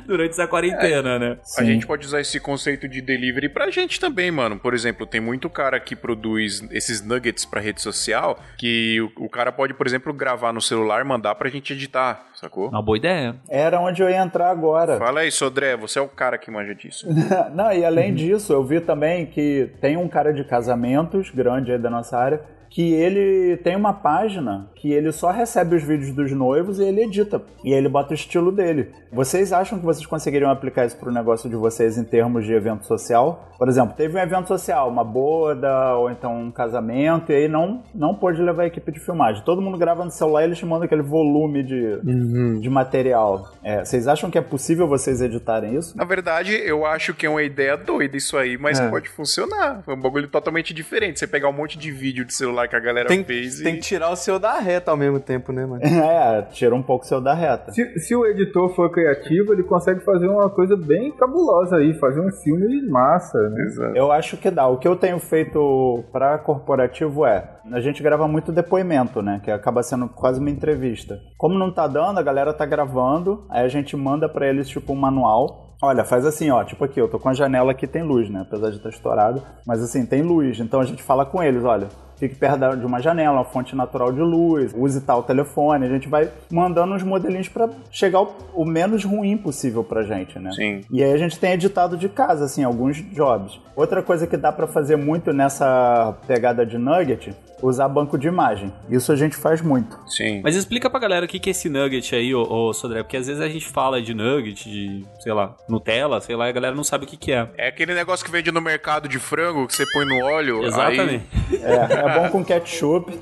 D: durante essa quarentena, né?
A: A gente pode usar esse conceito de delivery pra gente também, mano. Por exemplo, tem muito cara que produz esses nuggets pra rede social que o, o cara pode, por exemplo, gravar no celular e mandar pra gente editar, sacou?
D: Uma boa ideia.
B: Era onde eu ia entrar agora.
A: Fala aí, Sodré, você é o cara que manja disso.
B: Não, e além disso, eu vi também que tem um cara de casamentos grande aí da nossa área que ele tem uma página que ele só recebe os vídeos dos noivos e ele edita. E ele bota o estilo dele. Vocês acham que vocês conseguiriam aplicar isso para o negócio de vocês em termos de evento social? Por exemplo, teve um evento social, uma boda ou então um casamento, e aí não, não pôde levar a equipe de filmagem. Todo mundo grava no celular e eles te mandam aquele volume de, uhum. de material. É, vocês acham que é possível vocês editarem isso?
A: Na verdade, eu acho que é uma ideia doida isso aí, mas é. pode funcionar. É um bagulho totalmente diferente. Você pegar um monte de vídeo de celular que a galera
F: tem,
A: fez
F: e... Tem que tirar o seu da reta ao mesmo tempo, né, mano?
B: É, tira um pouco o seu da reta.
E: Se, se o editor for criativo, ele consegue fazer uma coisa bem cabulosa aí, fazer um filme massa, né?
B: Exato. Eu acho que dá. O que eu tenho feito para corporativo é, a gente grava muito depoimento, né, que acaba sendo quase uma entrevista. Como não tá dando, a galera tá gravando, aí a gente manda para eles tipo um manual Olha, faz assim, ó, tipo aqui, eu tô com a janela aqui tem luz, né? Apesar de estar estourado, mas assim, tem luz. Então a gente fala com eles, olha, fique perto de uma janela, uma fonte natural de luz, use tal telefone. A gente vai mandando uns modelinhos para chegar o, o, menos ruim possível pra gente, né?
A: Sim.
B: E aí a gente tem editado de casa, assim, alguns jobs. Outra coisa que dá para fazer muito nessa pegada de nugget usar banco de imagem. Isso a gente faz muito.
A: Sim.
D: Mas explica pra galera o que é esse nugget aí, ô, ô Sodré, porque às vezes a gente fala de nugget, de, sei lá, Nutella, sei lá, e a galera não sabe o que, que é.
A: É aquele negócio que vende no mercado de frango, que você põe no óleo.
D: Exatamente.
B: Aí... É, é bom com ketchup.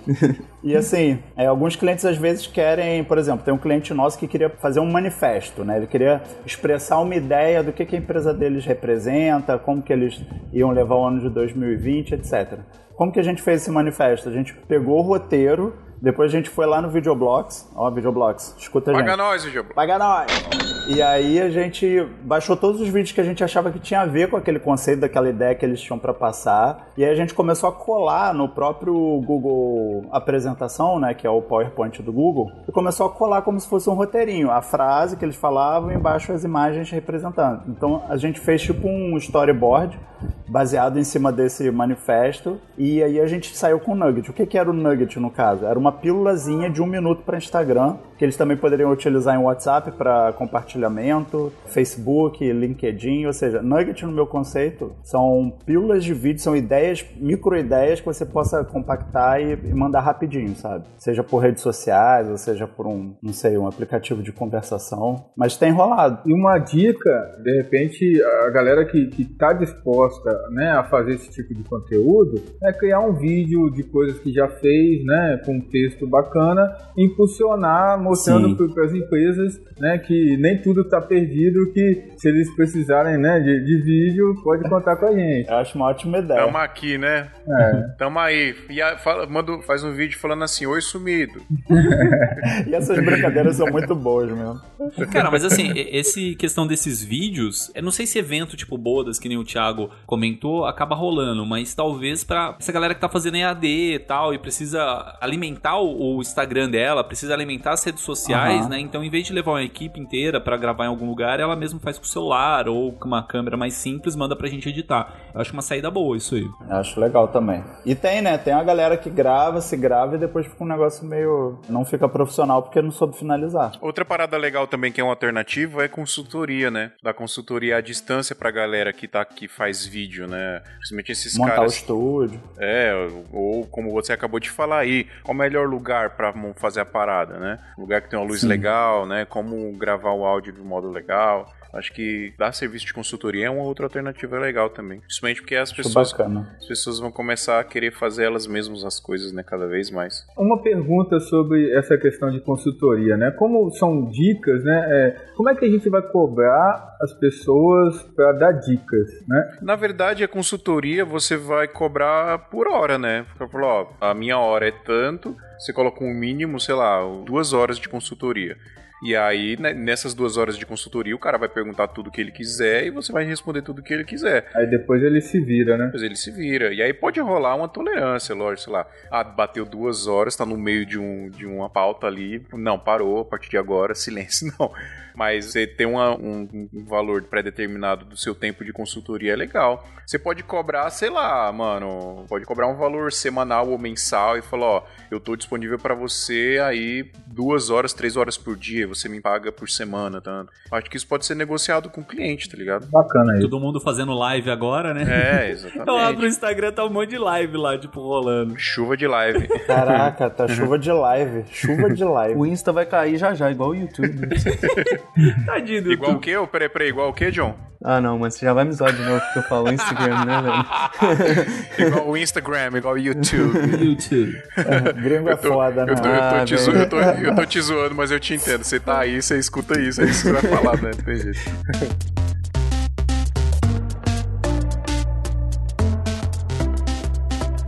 B: E assim, é, alguns clientes às vezes querem, por exemplo, tem um cliente nosso que queria fazer um manifesto, né? Ele queria expressar uma ideia do que, que a empresa deles representa, como que eles iam levar o ano de 2020, etc. Como que a gente fez esse manifesto? A gente pegou o roteiro, depois a gente foi lá no Videoblocks. Ó, Videoblocks, escuta a
A: gente.
B: Paga
A: nós, Videoblocks.
B: Paga nós! E aí a gente baixou todos os vídeos que a gente achava que tinha a ver com aquele conceito, daquela ideia que eles tinham para passar. E aí a gente começou a colar no próprio Google Apresentação, né, que é o PowerPoint do Google, e começou a colar como se fosse um roteirinho, a frase que eles falavam e embaixo as imagens representando. Então a gente fez tipo um storyboard baseado em cima desse manifesto e aí a gente saiu com o Nugget. O que, que era o Nugget no caso? Era uma pílulazinha de um minuto para Instagram, que eles também poderiam utilizar em WhatsApp para compartilhamento, Facebook, LinkedIn, ou seja, Nugget no meu conceito são pílulas de vídeo, são ideias, micro ideias que você possa compactar e, mandar rapidinho, sabe? Seja por redes sociais, ou seja por um, não sei, um aplicativo de conversação, mas tem rolado.
E: E uma dica, de repente, a galera que, que tá disposta né, a fazer esse tipo de conteúdo é criar um vídeo de coisas que já fez, né, com texto bacana, impulsionar, mostrando para as empresas, né, que nem tudo está perdido, que se eles precisarem, né, de, de, vídeo, pode contar com a gente.
B: Eu acho uma ótima ideia.
A: Tamo aqui, né? É. Tamo aí. E a, fala, manda, faz um vídeo falando assim, oi sumido.
B: e essas brincadeiras são muito boas mesmo.
D: Cara, mas assim, esse questão desses vídeos, eu não sei se evento tipo bodas, que nem o Thiago comentou, acaba rolando, mas talvez para essa galera que tá fazendo EAD e tal e precisa alimentar o, o Instagram dela, precisa alimentar as redes sociais, uhum. né? Então, em vez de levar uma equipe inteira para gravar em algum lugar, ela mesma faz com o celular ou com uma câmera mais simples, manda pra gente editar. Eu acho uma saída boa isso aí.
B: Eu acho legal também. E tem, né? Tem a galera que grava, se grava e depois fica um negócio meio. não fica profissional porque não soube finalizar.
A: Outra parada legal também que é uma alternativa é consultoria, né? Da consultoria à distância pra galera que tá que faz vídeo, né? Principalmente esses
B: Montar
A: caras.
B: o estúdio.
A: É, ou como você acabou de falar aí, qual o melhor lugar para fazer a parada, né? Lugar que tem uma luz Sim. legal, né? Como gravar o áudio de modo legal. Acho que dar serviço de consultoria é uma outra alternativa legal também. Principalmente porque as pessoas, as pessoas vão começar a querer fazer elas mesmas as coisas, né? Cada vez mais.
E: Uma pergunta sobre essa questão de consultoria, né? Como são dicas, né? É, como é que a gente vai cobrar as pessoas para dar dicas, né?
A: Na verdade, a consultoria você vai cobrar por hora, né? Você falar, ó, a minha hora é tanto, você coloca um mínimo, sei lá, duas horas de consultoria. E aí, né, nessas duas horas de consultoria, o cara vai perguntar tudo que ele quiser e você vai responder tudo que ele quiser.
E: Aí depois ele se vira, né?
A: Depois ele se vira. E aí pode rolar uma tolerância, lógico, sei lá. Ah, bateu duas horas, tá no meio de, um, de uma pauta ali. Não, parou, a partir de agora, silêncio. Não mas você ter uma, um, um, valor pré-determinado do seu tempo de consultoria é legal. Você pode cobrar, sei lá, mano, pode cobrar um valor semanal ou mensal e falar, ó, eu tô disponível para você aí duas horas, três horas por dia você me paga por semana, tanto. Acho que isso pode ser negociado com o cliente, tá ligado?
E: Bacana aí.
D: Todo mundo fazendo live agora, né?
A: É, exatamente.
D: Eu abro o Instagram, tá um monte de live lá, tipo, rolando.
A: Chuva de live.
B: Caraca, tá chuva de live. Chuva de live.
F: O Insta vai cair já já, igual o YouTube.
D: Tadinho do
A: igual o quê? Peraí, peraí, igual o quê, John?
F: ah, não, mas você já vai me zoar de novo porque eu falo Instagram, né, velho?
A: Igual o Instagram, igual o YouTube.
D: YouTube.
B: Gringo é foda, né?
A: Eu tô, eu, tô
F: Ah,
A: te zo- eu, tô, eu tô te zoando, mas eu te entendo. Você tá aí, você escuta isso, é isso que você vai falar, né? Não tem jeito.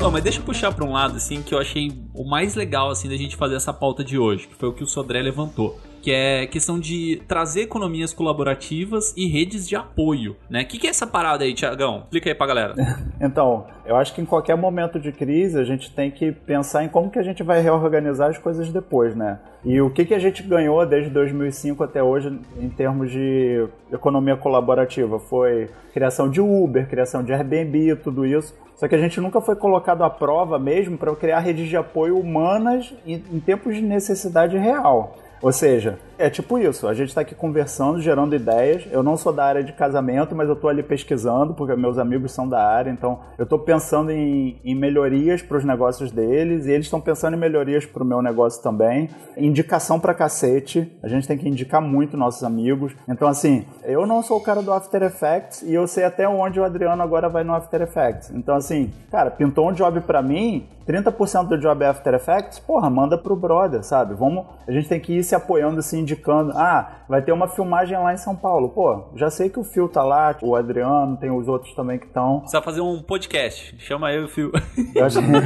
D: Não, mas deixa eu puxar pra um lado, assim, que eu achei o mais legal, assim, da gente fazer essa pauta de hoje, que foi o que o Sodré levantou. Que é questão de trazer economias colaborativas e redes de apoio, né? O que, que é essa parada aí, Tiagão? Explica aí pra galera.
B: Então, eu acho que em qualquer momento de crise a gente tem que pensar em como que a gente vai reorganizar as coisas depois, né? E o que, que a gente ganhou desde 2005 até hoje em termos de economia colaborativa? Foi criação de Uber, criação de Airbnb, tudo isso. Só que a gente nunca foi colocado à prova mesmo para criar redes de apoio humanas em, em tempos de necessidade real. Ou seja, é tipo isso, a gente está aqui conversando, gerando ideias. Eu não sou da área de casamento, mas eu estou ali pesquisando, porque meus amigos são da área, então eu estou pensando em, em melhorias para os negócios deles, e eles estão pensando em melhorias para o meu negócio também. Indicação para cacete, a gente tem que indicar muito nossos amigos. Então, assim, eu não sou o cara do After Effects e eu sei até onde o Adriano agora vai no After Effects. Então, assim, cara, pintou um job para mim, 30% do job é After Effects, porra, manda pro brother, sabe? Vamos, a gente tem que ir se apoiando, se indicando. Ah, vai ter uma filmagem lá em São Paulo. Pô, já sei que o Phil tá lá, o Adriano, tem os outros também que estão.
D: Precisa fazer um podcast. Chama eu e o Fio.
B: Eu acho que...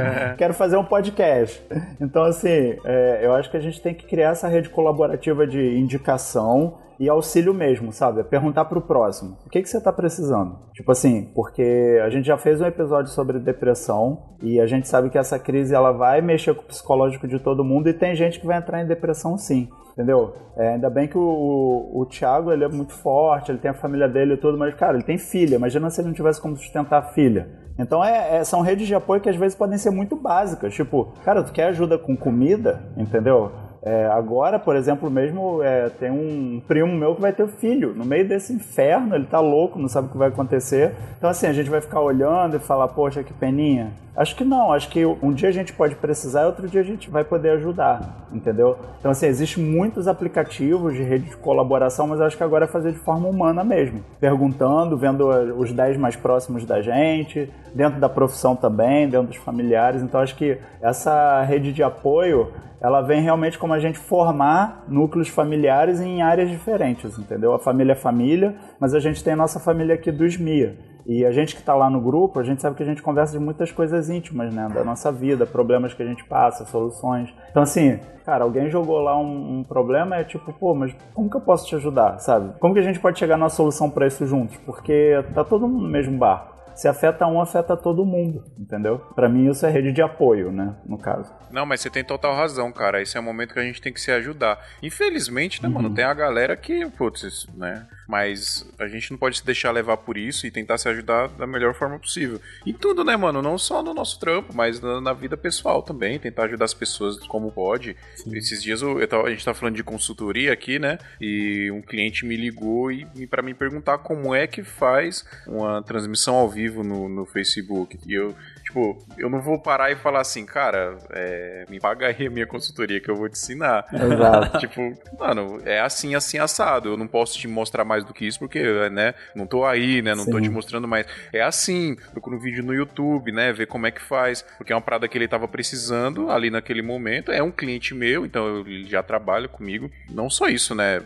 B: Quero fazer um podcast. Então, assim, é, eu acho que a gente tem que criar essa rede colaborativa de indicação e auxílio mesmo, sabe? É perguntar pro próximo. O que, que você tá precisando? Tipo assim, porque a gente já fez um episódio sobre depressão e a gente sabe que essa crise ela vai mexer com o psicológico de todo mundo e tem gente que vai entrar em depressão sim. Entendeu? É, ainda bem que o, o, o Thiago ele é muito forte, ele tem a família dele e tudo, mas, cara, ele tem filha. Imagina se ele não tivesse como sustentar a filha. Então é, é- são redes de apoio que às vezes podem ser muito básicas. Tipo, cara, tu quer ajuda com comida? Entendeu? É, agora, por exemplo, mesmo é, tem um primo meu que vai ter filho. No meio desse inferno, ele tá louco, não sabe o que vai acontecer. Então, assim, a gente vai ficar olhando e falar, poxa, que peninha. Acho que não, acho que um dia a gente pode precisar e outro dia a gente vai poder ajudar, entendeu? Então, assim, existem muitos aplicativos de rede de colaboração, mas acho que agora é fazer de forma humana mesmo. Perguntando, vendo eh, os 10 mais próximos da gente, dentro da profissão também, dentro dos familiares. Então, acho que essa rede de apoio ela vem realmente como a gente formar núcleos familiares em áreas diferentes, entendeu? A família é família, mas a gente tem a nossa família aqui do SMIA. E a gente que está lá no grupo, a gente sabe que a gente conversa de muitas coisas íntimas, né? Da nossa vida, problemas que a gente passa, soluções. Então, assim, cara, alguém jogou lá um, um problema, é tipo, pô, mas como que eu posso te ajudar, sabe? Como que a gente pode chegar numa solução para isso juntos? Porque tá todo mundo no mesmo barco. Se afeta um, afeta todo mundo, entendeu? Para mim isso é rede de apoio, né, no caso.
A: Não, mas você tem total razão, cara. Esse é o momento que a gente tem que se ajudar. Infelizmente, né,
B: Uhum.
A: mano, tem a galera que, putz, né? Mas a gente não pode se deixar levar por isso e tentar se ajudar da melhor forma possível. Em tudo, né, mano? Não só no nosso trampo, mas na, na vida pessoal também. Tentar ajudar as pessoas como pode. Esses dias eu, eu a gente tá falando de consultoria aqui, né? E um cliente me ligou e, e para me perguntar como é que faz uma transmissão ao vivo no, no Facebook. E eu, tipo, eu não vou parar e falar assim, cara, é, me paga aí a minha consultoria que eu vou te ensinar.
B: Exato.
A: tipo, mano, é assim, assim, assado. Eu não posso te mostrar mais do que isso, porque, né, não tô aí, né, não tô
B: Sim.
A: te mostrando mais. É assim, procura um vídeo no YouTube, né, ver como é que faz, porque é uma parada que ele tava precisando ali naquele momento. É um cliente meu, então ele já trabalha comigo. Não só isso, né,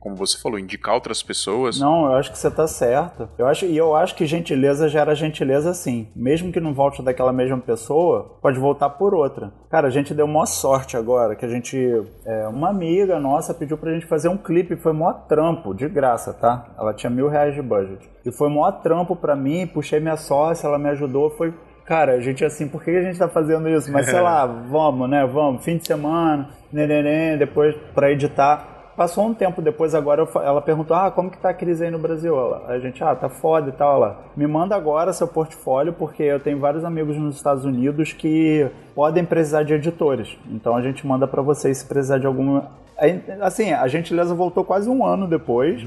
A: como você falou, indicar outras pessoas.
B: Não, eu acho que você tá certo. Eu acho, e eu acho que gentileza gera gentileza sim. Mesmo que não volte daquela mesma pessoa, pode voltar por outra. Cara, a gente deu maior sorte agora, que a gente. é, uma amiga nossa pediu pra gente fazer um clipe, foi maior trampo, de graça, tá? Ela tinha mil reais de budget. E foi maior trampo pra mim, puxei minha sócia, ela me ajudou, foi. Cara, a gente assim, por que a gente tá fazendo isso? Mas sei lá, vamos, né? Vamos, fim de semana, neném, depois pra editar. Passou um tempo depois, agora eu ela perguntou: Ah, como que tá a crise aí no Brasil? Ela, a gente, ah, tá foda e tal. Ela, me manda agora seu portfólio, porque eu tenho vários amigos nos Estados Unidos que podem precisar de editores. Então a gente manda pra vocês se precisar de algum Aí, Assim, a gentileza voltou quase um ano depois.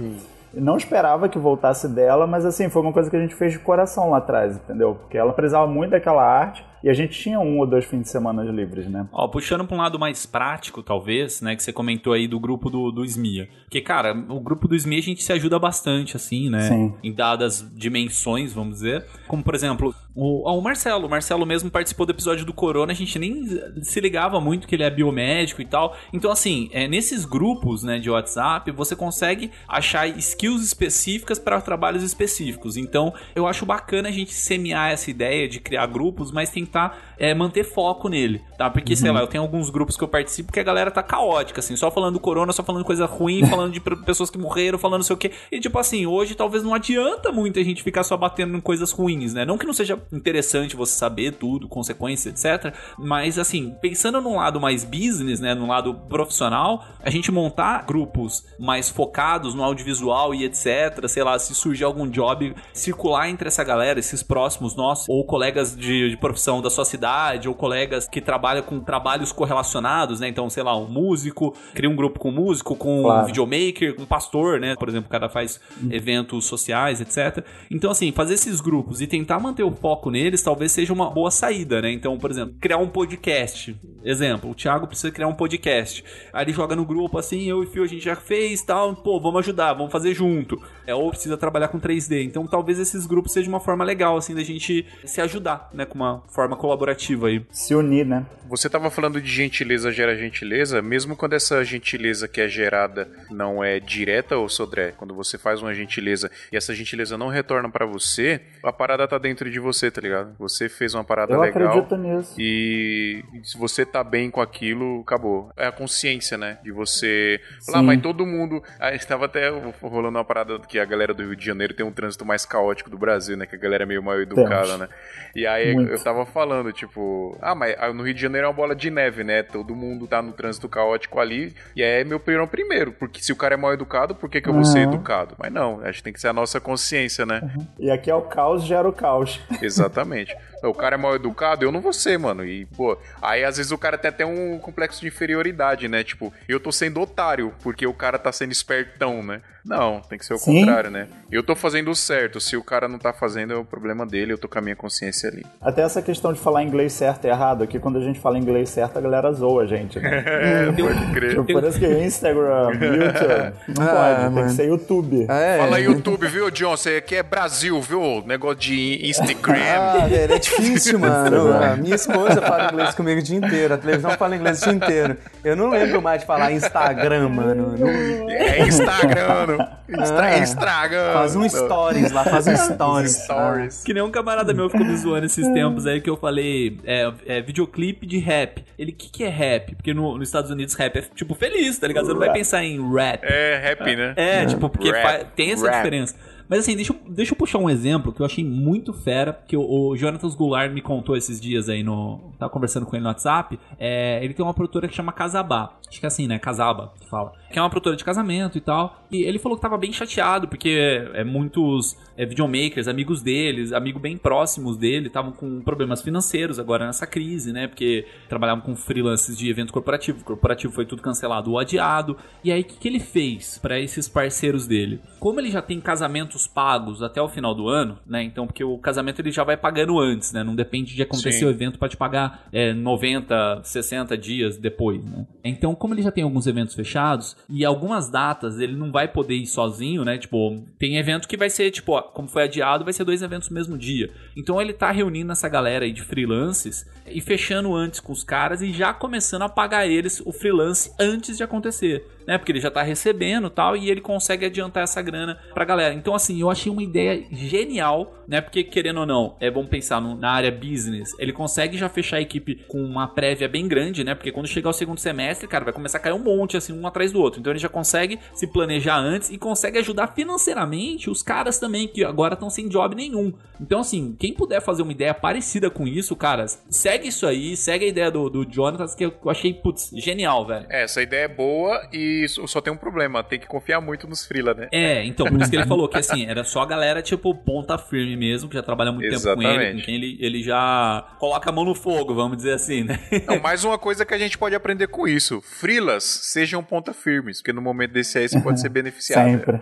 B: Não esperava que voltasse dela, mas assim, foi uma coisa que a gente fez de coração lá atrás, entendeu? Porque ela precisava muito daquela arte e a gente tinha um ou dois fins de semana livres, né?
D: Ó, puxando pra um lado mais prático, talvez, né, que você comentou aí do grupo do, do SMIA. Porque, cara, o grupo do SMIA a gente se ajuda bastante, assim, né?
B: Sim.
D: Em dadas dimensões, vamos dizer. Como, por exemplo, o, ó, o Marcelo. O Marcelo mesmo participou do episódio do Corona, a gente nem se ligava muito que ele é biomédico e tal. Então, assim, é, nesses grupos, né, de WhatsApp, você consegue achar skills específicas para trabalhos específicos. Então, eu acho bacana a gente semear essa ideia de criar grupos, mas tentar é, manter foco nele, tá? Porque, sei lá, eu tenho alguns grupos que eu participo que a galera tá caótica, assim, só falando do corona, só falando coisa ruim, falando de pessoas que morreram, falando não sei o quê. E, tipo assim, hoje talvez não adianta muito a gente ficar só batendo em coisas ruins, né? Não que não seja interessante você saber tudo, consequências, etc. Mas, assim, pensando num lado mais business, né? No lado profissional, a gente montar grupos mais focados no audiovisual e etc. Sei lá, se surgir algum job, circular entre essa galera, esses próximos nossos, ou colegas de, de profissão da sua cidade, ou colegas que trabalham com trabalhos correlacionados, né? Então, sei lá, um músico, cria um grupo com um músico, com um
B: Claro.
D: videomaker, com um pastor, né? Por exemplo, o cara faz eventos sociais, etc. Então, assim, fazer esses grupos e tentar manter o foco neles talvez seja uma boa saída, né? Então, por exemplo, criar um podcast. Exemplo, o Thiago precisa criar um podcast. Aí ele joga no grupo assim, eu e o Fio a gente já fez tal, pô, vamos ajudar, vamos fazer junto. É, ou precisa trabalhar com 3D. Então, talvez esses grupos sejam uma forma legal, assim, da gente se ajudar, né? Com uma forma colaborativa aí.
B: Se unir, né?
A: Você tava falando de gentileza gera gentileza, mesmo quando essa gentileza que é gerada não é direta, ô Sodré, quando você faz uma gentileza e essa gentileza não retorna pra você, a parada tá dentro de você, tá ligado? Você fez uma parada
B: Eu
A: legal.
B: acredito nisso.
A: E se você tá bem com aquilo, acabou. É a consciência, né? De você. Falar,
B: Sim.
A: mas todo mundo. Aí estava até rolando uma parada que a galera do Rio de Janeiro tem um trânsito mais caótico do Brasil, né? Que a galera é meio mal educada,
B: Temos.
A: né? E aí
B: Muito.
A: eu tava falando, tipo, ah, mas ah, no Rio de Janeiro é uma bola de neve, né? Todo mundo tá no trânsito caótico ali. E é meu pirão primeiro. Porque se o cara é mal educado, por que, que eu vou ser
B: Uhum.
A: educado? Mas não, acho que tem que ser a nossa consciência, né?
B: E aqui é o caos gera o caos.
A: Exatamente. O cara é mal educado, eu não vou ser, mano. E, pô, aí às vezes o cara tem até um complexo de inferioridade, né? Tipo, eu tô sendo otário porque o cara tá sendo espertão, né? Não, tem que ser o
B: Sim.
A: contrário, né? Eu tô fazendo o certo. Se o cara não tá fazendo, é o problema dele, eu tô com a minha consciência ali.
B: Até essa questão de falar inglês certo e errado, aqui quando a gente fala inglês certo, a galera zoa a gente, né?
A: É, pode crer.
B: Tipo, por isso que Instagram, YouTube, não
F: Ah,
B: pode, tem
F: mano.
B: que ser YouTube.
F: É.
A: Fala YouTube, viu, John? Você aqui é Brasil, viu? Negócio de Instagram.
F: Ah, é difícil, mano. A minha esposa fala inglês comigo o dia inteiro. A televisão fala inglês o dia inteiro. Eu não lembro mais de falar Instagram, mano. Não-
A: É Instagram. Instra
F: Ah,
A: Instagram.
F: Faz um stories lá, faz um stories.
A: Stories.
D: Que nem um camarada meu ficou me zoando esses tempos aí que eu falei, é, é videoclipe de rap. Ele, o que, que é rap? Porque no- nos Estados Unidos rap é tipo feliz, tá ligado? Você não vai pensar em rap.
A: É, rap, né?
D: É, tipo, porque
A: Rap,
D: tem essa
A: rap.
D: diferença. Mas assim, deixa eu, deixa eu puxar um exemplo que eu achei muito fera, que o, o Jonathan Goulart me contou esses dias aí no. Tava conversando com ele no WhatsApp. É, ele tem uma produtora que chama Casabá. Acho que é assim, né? Casaba, que fala. Que é uma produtora de casamento e tal. E ele falou que tava bem chateado, porque é, muitos é, videomakers, amigos deles, amigos bem próximos dele, estavam com problemas financeiros agora nessa crise, né? Porque trabalhavam com freelances de evento corporativo. O corporativo foi tudo cancelado ou adiado. E aí, o que, que ele fez pra esses parceiros dele? Como ele já tem pagos até o final do ano, né? Então, porque o casamento ele já vai pagando antes, né? Não depende de acontecer
A: Sim.
D: o evento pra te pagar é, 90, 60 dias depois, né? Então, como ele já tem alguns eventos fechados e algumas datas ele não vai poder ir sozinho, né? Tipo, tem evento que vai ser, tipo, ó, como foi adiado, vai ser dois eventos no mesmo dia. Então, ele tá reunindo essa galera aí de freelances e fechando antes com os caras e já começando a pagar eles o freelance antes de acontecer, né? Porque ele já tá recebendo tal e ele consegue adiantar essa grana pra galera. Então, assim, eu achei uma ideia genial, né? Porque, querendo ou não, é bom pensar no- na área business, ele consegue já fechar a equipe com uma prévia bem grande, né? Porque quando chegar o segundo semestre, cara, vai começar a cair um monte, assim, um atrás do outro. Então, ele já consegue se planejar antes e consegue ajudar financeiramente os caras também, que agora estão sem job nenhum. Então, assim, quem puder fazer uma ideia parecida com isso, caras, segue isso aí, segue a ideia do, do Jonathan, que eu achei, putz, genial, velho.
A: É, essa ideia é boa e que só tem um problema, tem que confiar muito nos freela, né?
D: É, então, por isso que ele falou que assim, era só a galera, tipo, ponta firme mesmo, que já trabalha muito tempo com ele,
A: Exatamente.
D: com quem ele, ele já coloca a mão no fogo, vamos dizer assim, né?
A: Não, mais uma coisa que a gente pode aprender com isso. Freelas sejam ponta firmes, porque no momento desse aí você pode ser beneficiado.
B: Sempre.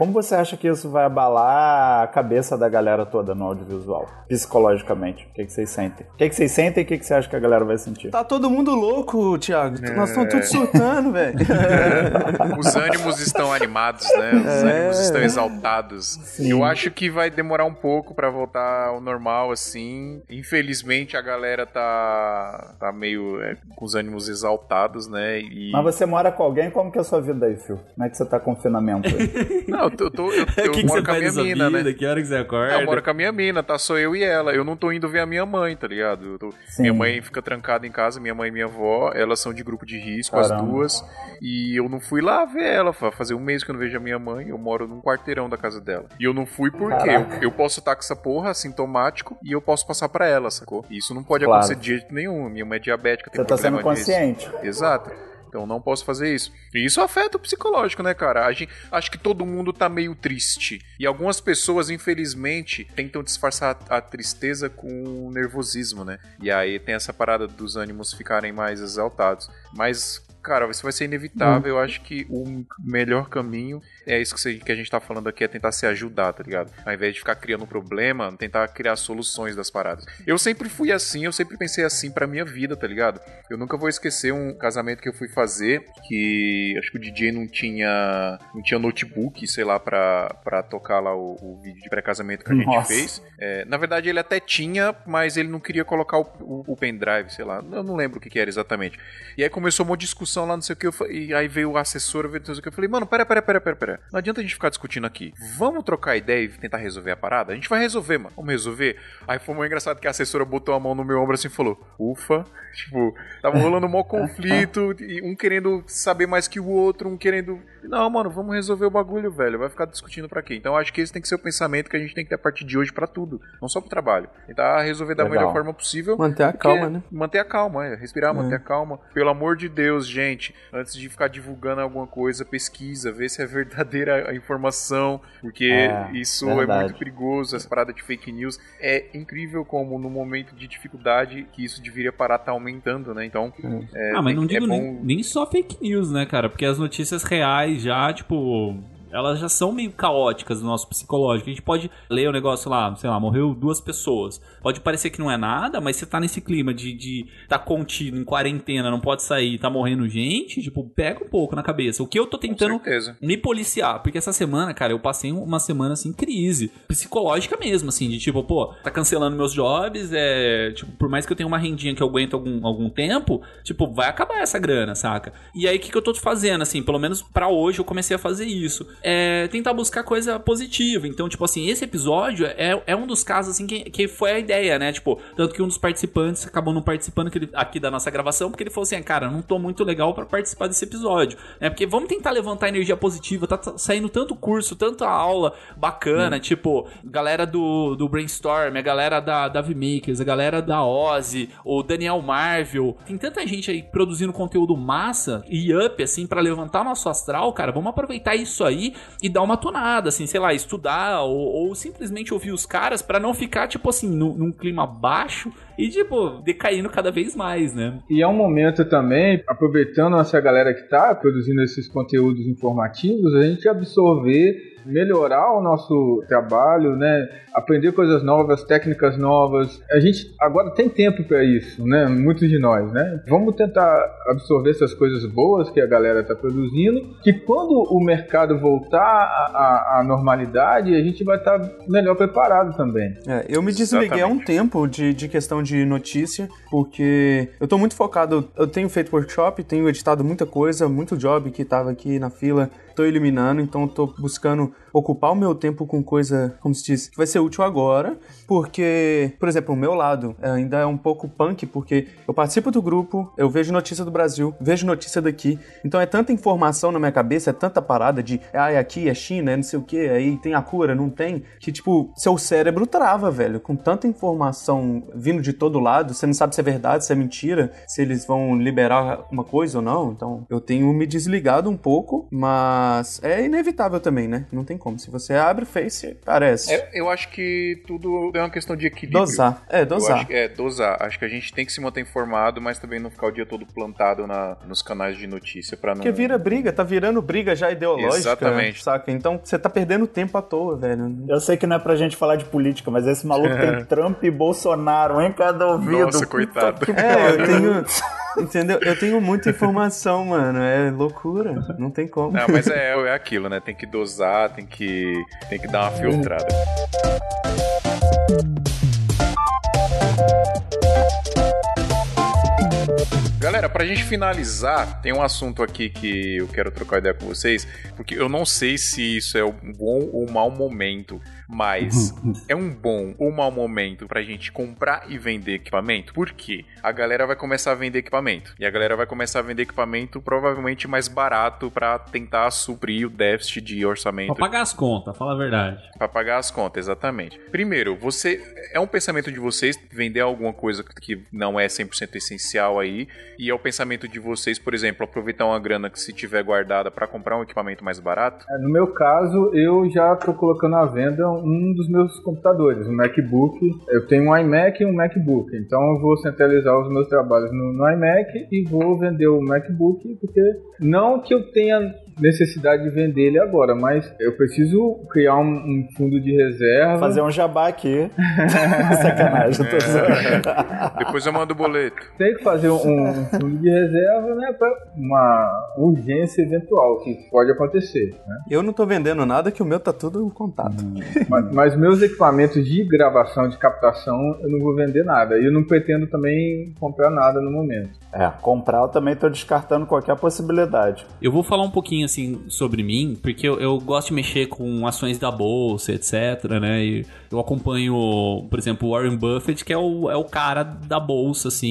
B: Como você acha que isso vai abalar a cabeça da galera toda no audiovisual? Psicologicamente. O que, que vocês sentem? O que, que vocês sentem e o que, que você acha que a galera vai sentir?
F: Tá todo mundo louco, Thiago. Nós estamos todos surtando, velho.
A: Os ânimos estão animados, né? Os
F: É.
A: ânimos estão exaltados. Eu acho que vai demorar um pouco pra voltar ao normal, assim. Infelizmente a galera tá, tá meio é, com os ânimos exaltados, né? E...
B: Mas você mora com alguém, como que é a sua vida aí, Phil? Como é que você tá confinamento aí?
A: Não, eu, tô, eu, tô- eu,
D: que, que
A: moro
D: você
A: com a minha mina,
D: vida?
A: né?
D: Que hora que você acorda?
A: Eu moro com a minha mina, tá? Sou eu e ela. Eu não tô indo ver a minha mãe, tá ligado? Eu tô-. Minha mãe fica trancada em casa, minha mãe e minha avó, elas são de grupo de risco, as
B: Caramba.
A: duas. E eu não fui lá ver ela, fa- fazer um mês que eu não vejo a minha mãe, eu moro num quarteirão da casa dela. E eu não fui porque eu, eu posso estar com essa porra assintomático e eu posso passar pra ela, sacou? E isso não pode
B: Claro.
A: acontecer de jeito nenhum. Minha mãe é diabética, tem
B: Você tá sendo
A: disso.
B: consciente.
A: Exato. Então não posso fazer isso. E isso afeta o psicológico, né, cara? A gente, acho que todo mundo tá meio triste. E algumas pessoas, infelizmente, tentam disfarçar a, tristeza com o nervosismo, né? E aí tem essa parada dos ânimos ficarem mais exaltados. Mas, cara, isso vai ser inevitável. Eu acho que o melhor caminho é isso que, você- que a gente tá falando aqui, é tentar se ajudar, tá ligado? Ao invés de ficar criando um problema, tentar criar soluções das paradas. Eu sempre fui assim, eu sempre pensei assim pra minha vida, tá ligado? Eu nunca vou esquecer um casamento que eu fui fazer, que acho que o DJ não tinha não tinha notebook, sei lá, pra, pra tocar lá o, o vídeo de pré-casamento que a gente
B: Nossa.
A: fez. É, na verdade, ele até tinha, mas ele não queria colocar o, o, o pendrive, sei lá. Eu não lembro o que, que era exatamente. E aí começou uma discussão lá, não sei o que, eu, e aí veio o assessor, veio não sei o que, eu falei, mano, pera, pera, pera, pera, pera. Não adianta a gente ficar discutindo aqui. Vamos trocar ideia e tentar resolver a parada? A gente vai resolver, mano. Vamos resolver. Aí foi muito engraçado que a assessora botou a mão no meu ombro assim e falou, ufa. Tipo, tava rolando um maior conflito, e um querendo saber mais que o outro, um querendo... Não, mano, vamos resolver o bagulho, velho. Vai ficar discutindo pra quê? Então acho que esse tem que ser o pensamento que a gente tem que ter a partir de hoje pra tudo. Não só pro trabalho. Tentar resolver da
B: Legal.
A: melhor forma possível.
F: Manter a calma, né?
A: Manter a calma, é. Respirar, manter a calma. Pelo amor de Deus, gente. Antes de ficar divulgando alguma coisa, pesquisa, vê se é verdadeira a informação. Porque
B: É,
A: isso é
B: verdade.
A: muito perigoso. Essa parada de fake news. É incrível como no momento de dificuldade que isso deveria parar tá aumentando, né? Então. é,
D: ah, mas não
A: é
D: digo
A: bom-
D: nem, nem só fake news, né, cara? Porque as notícias reais já, tipo. Elas já são meio caóticas no nosso psicológico. A gente pode ler o negócio lá, sei lá, morreu duas pessoas. Pode parecer que não é nada, mas você tá nesse clima de, de tá contido, em quarentena, não pode sair, tá morrendo gente, tipo, pega um pouco na cabeça. O que eu tô tentando me policiar, porque essa semana, cara, eu passei uma semana assim, crise, psicológica mesmo, assim, de tipo, pô, tá cancelando meus jobs, é, tipo, por mais que eu tenha uma rendinha que eu aguento algum, algum tempo, tipo, vai acabar essa grana, saca? E aí, o que, que eu tô fazendo, assim, pelo menos pra hoje eu comecei a fazer isso, é tentar buscar coisa positiva, então, tipo assim, esse episódio é, é um dos casos, assim, que, que foi a ideia, né, tipo, tanto que um dos participantes acabou não participando aqui da nossa gravação, porque ele falou assim, cara, eu não tô muito legal pra participar desse episódio, né, porque vamos tentar levantar energia positiva, tá t- saindo tanto curso, tanta aula bacana, tipo, galera do, do Brainstorm, a galera da, da VMakers, a galera da Ozzy, o Daniel Marvel, tem tanta gente aí produzindo conteúdo massa e up, assim, pra levantar nosso astral, cara, vamos aproveitar isso aí e dar uma tonada, assim, sei lá, estudar ou, ou simplesmente ouvir os caras pra não ficar, tipo assim, nu- num clima baixo e, tipo, decaindo cada vez mais, né?
E: E é um momento também, aproveitando essa galera que está produzindo esses conteúdos informativos, a gente absorver, melhorar o nosso trabalho, né? Aprender coisas novas, técnicas novas. A gente agora tem tempo para isso, né? Muitos de nós, né? Vamos tentar absorver essas coisas boas que a galera está produzindo, que quando o mercado voltar à, normalidade, a gente vai estar melhor preparado também.
F: É, eu me desliguei há um
A: Exatamente.
F: tempo de, de questão de notícia, porque eu tô muito focado. Eu tenho feito workshop, tenho editado muita coisa, muito job que tava aqui na fila, tô eliminando, então tô buscando ocupar o meu tempo com coisa, como se diz, que vai ser útil agora, porque, por exemplo, o meu lado ainda é um pouco punk, porque eu participo do grupo, eu vejo notícia do Brasil, vejo notícia daqui, então é tanta informação na minha cabeça, é tanta parada de, ah, é aqui, é China, é não sei o que, aí tem a cura, não tem, que tipo, seu cérebro trava, velho, com tanta informação vindo de todo lado, você não sabe se é verdade, se é mentira, se eles vão liberar uma coisa ou não, então eu tenho me desligado um pouco, mas é inevitável também, né? Não tem como. Se você abre o Face, parece.
A: É, eu acho que tudo é uma questão de equilíbrio.
F: Dosar. É, dosar.
A: Acho, é, dosar. Acho que a gente tem que se manter informado, mas também não ficar o dia todo plantado na, nos canais de notícia para não.
F: Porque vira briga, tá virando briga já ideológica.
A: Exatamente.
F: Saca? Então você tá perdendo tempo à toa, velho.
B: Eu sei que não é pra gente falar de política, mas esse maluco tem Trump e Bolsonaro em cada ouvido.
A: Nossa, coitado.
F: É, eu tenho. Entendeu? Eu tenho muita informação, mano. É loucura. Não tem como.
A: Não, mas é, é aquilo, né? Tem que dosar, tem que, tem que dar uma filtrada. Galera, pra gente finalizar, tem um assunto aqui que eu quero trocar ideia com vocês, porque eu não sei se isso é um bom ou mau momento mas é um bom ou mau momento pra gente comprar e vender equipamento? Por quê? A galera vai começar a vender equipamento. E a galera vai começar a vender equipamento provavelmente mais barato para tentar suprir o déficit de orçamento.
D: Pra pagar as contas, fala a verdade.
A: Pra pagar as contas, exatamente. Primeiro, você é um pensamento de vocês vender alguma coisa que não é 100% essencial aí, e é o pensamento de vocês, por exemplo, aproveitar uma grana que se tiver guardada para comprar um equipamento mais barato?
E: É, no meu caso, eu já tô colocando à venda um dos meus computadores, um MacBook. Eu tenho um iMac e um MacBook, então eu vou centralizar os meus trabalhos no, no iMac e vou vender o MacBook, porque não que eu tenha necessidade de vender ele agora, mas eu preciso criar um, um fundo de reserva.
B: Fazer um jabá aqui. Sacanagem, tô
A: é. Depois eu mando o boleto.
E: Tem que fazer um, um fundo de reserva, né, para uma urgência eventual que pode acontecer. Né?
F: Eu não tô vendendo nada que o meu tá tudo em contato. Hum.
E: Mas, mas, meus equipamentos de gravação, de captação, eu não vou vender nada. E eu não pretendo também comprar nada no momento.
B: É, comprar eu também tô descartando qualquer possibilidade.
D: Eu vou falar um pouquinho assim sobre mim, porque eu, eu gosto de mexer com ações da bolsa, etc, né? E eu acompanho, por exemplo, o Warren Buffett, que é o, é o cara da bolsa, assim,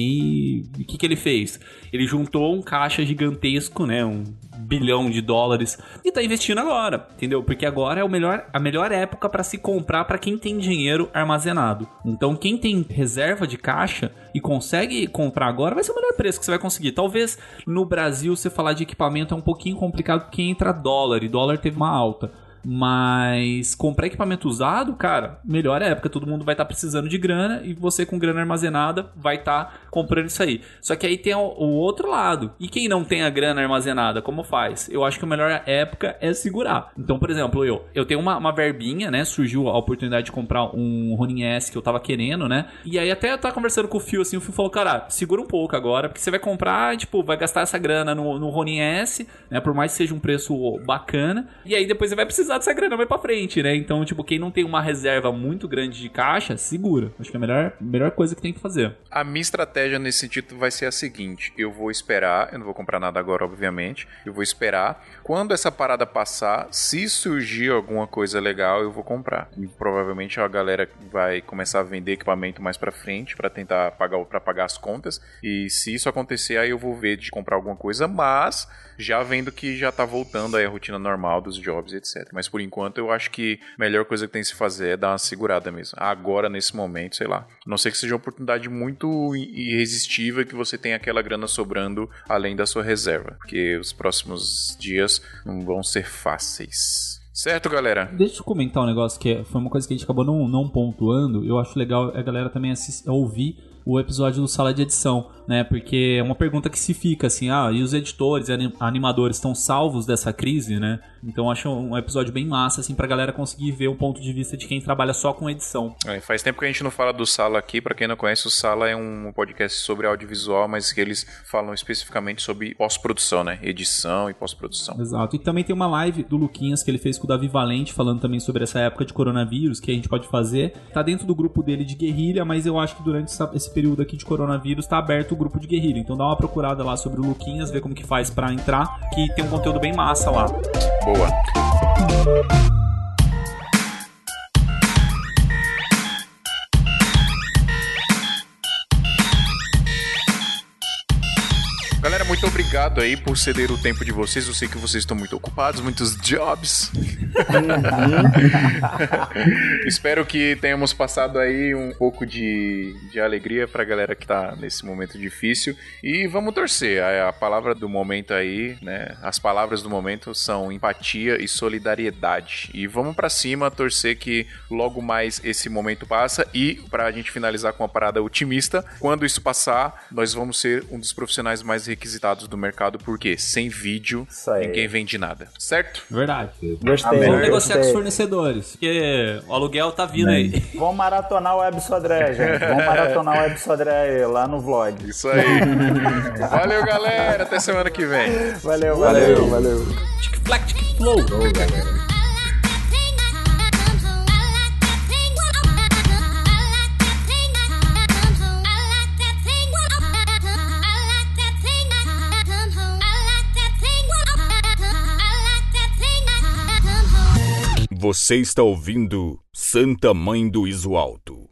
D: e o que, que ele fez? Ele juntou um caixa gigantesco, né? Um bilhão de dólares e tá investindo agora, entendeu? Porque agora é o melhor, a melhor época para se comprar para quem tem dinheiro armazenado. Então, quem tem reserva de caixa e consegue comprar agora, vai ser o melhor preço que você vai conseguir. Talvez no Brasil você falar de equipamento é um pouquinho complicado porque entra dólar e dólar teve uma alta. Mas comprar equipamento usado, cara, melhor época. Todo mundo vai estar tá precisando de grana e você com grana armazenada vai estar tá comprando isso aí. Só que aí tem o, o, outro lado. E quem não tem a grana armazenada, como faz? Eu acho que a melhor época é segurar. Então, por exemplo, eu, eu tenho uma, uma verbinha, né? Surgiu a oportunidade de comprar um Ronin S que eu tava querendo, né? E aí até eu tava conversando com o Fio assim, o Fio falou, cara, segura um pouco agora, porque você vai comprar, tipo, vai gastar essa grana no, no Ronin S, né? Por mais que seja um preço bacana. E aí depois você vai precisar precisar dessa grana mais pra frente, né? Então, tipo, quem não tem uma reserva muito grande de caixa, segura. Acho que é a melhor, melhor coisa que tem que fazer.
A: A minha estratégia nesse sentido vai ser a seguinte: eu vou esperar, eu não vou comprar nada agora, obviamente. Eu vou esperar. Quando essa parada passar, se surgir alguma coisa legal, eu vou comprar. E provavelmente a galera vai começar a vender equipamento mais pra frente para tentar pagar para pagar as contas. E se isso acontecer, aí eu vou ver de comprar alguma coisa, mas já vendo que já tá voltando aí a rotina normal dos jobs, etc. Mas por enquanto eu acho que a melhor coisa que tem que se fazer é dar uma segurada mesmo. Agora, nesse momento, sei lá. A não sei que seja uma oportunidade muito irresistível que você tenha aquela grana sobrando além da sua reserva. Porque os próximos dias não vão ser fáceis. Certo, galera?
D: Deixa eu comentar um negócio que é, foi uma coisa que a gente acabou não, não pontuando. Eu acho legal a galera também assistir, ouvir o episódio do Sala de Edição né? Porque é uma pergunta que se fica assim, ah, e os editores, animadores estão salvos dessa crise, né? Então acho um episódio bem massa, assim, pra galera conseguir ver o ponto de vista de quem trabalha só com edição.
A: É, faz tempo que a gente não fala do Sala aqui, para quem não conhece, o Sala é um podcast sobre audiovisual, mas que eles falam especificamente sobre pós-produção, né? Edição e pós-produção.
D: Exato. E também tem uma live do Luquinhas que ele fez com o Davi Valente, falando também sobre essa época de coronavírus, que a gente pode fazer. Tá dentro do grupo dele de guerrilha, mas eu acho que durante esse período aqui de coronavírus tá aberto grupo de guerrilha. Então dá uma procurada lá sobre o Luquinhas, ver como que faz para entrar, que tem um conteúdo bem massa lá.
A: Boa. Obrigado aí por ceder o tempo de vocês. Eu sei que vocês estão muito ocupados, muitos jobs. Espero que tenhamos passado aí um pouco de, de alegria pra galera que tá nesse momento difícil. E vamos torcer. A, a palavra do momento aí, né? As palavras do momento são empatia e solidariedade. E vamos para cima, torcer que logo mais esse momento passa. E pra gente finalizar com uma parada otimista, quando isso passar, nós vamos ser um dos profissionais mais requisitados do mercado, porque sem vídeo ninguém vende nada, certo?
D: Verdade.
B: Gostei.
D: Vamos negociar com os fornecedores, porque o aluguel tá vindo aí.
B: Vamos maratonar o Web Sodré, gente. Vamos maratonar o Web Sodré lá no vlog.
A: Isso aí. Valeu, galera. Até semana que vem.
B: Valeu, valeu, valeu.
D: Tic flac, tic flow.
C: Você está ouvindo Santa Mãe do Iso Alto.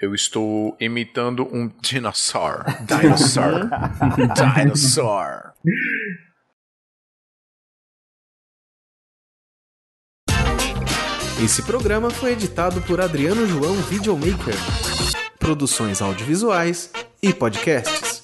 A: Eu estou imitando um dinossauro. Dinosaur. Dinosaur.
G: Esse programa foi editado por Adriano João Videomaker. Produções audiovisuais e podcasts.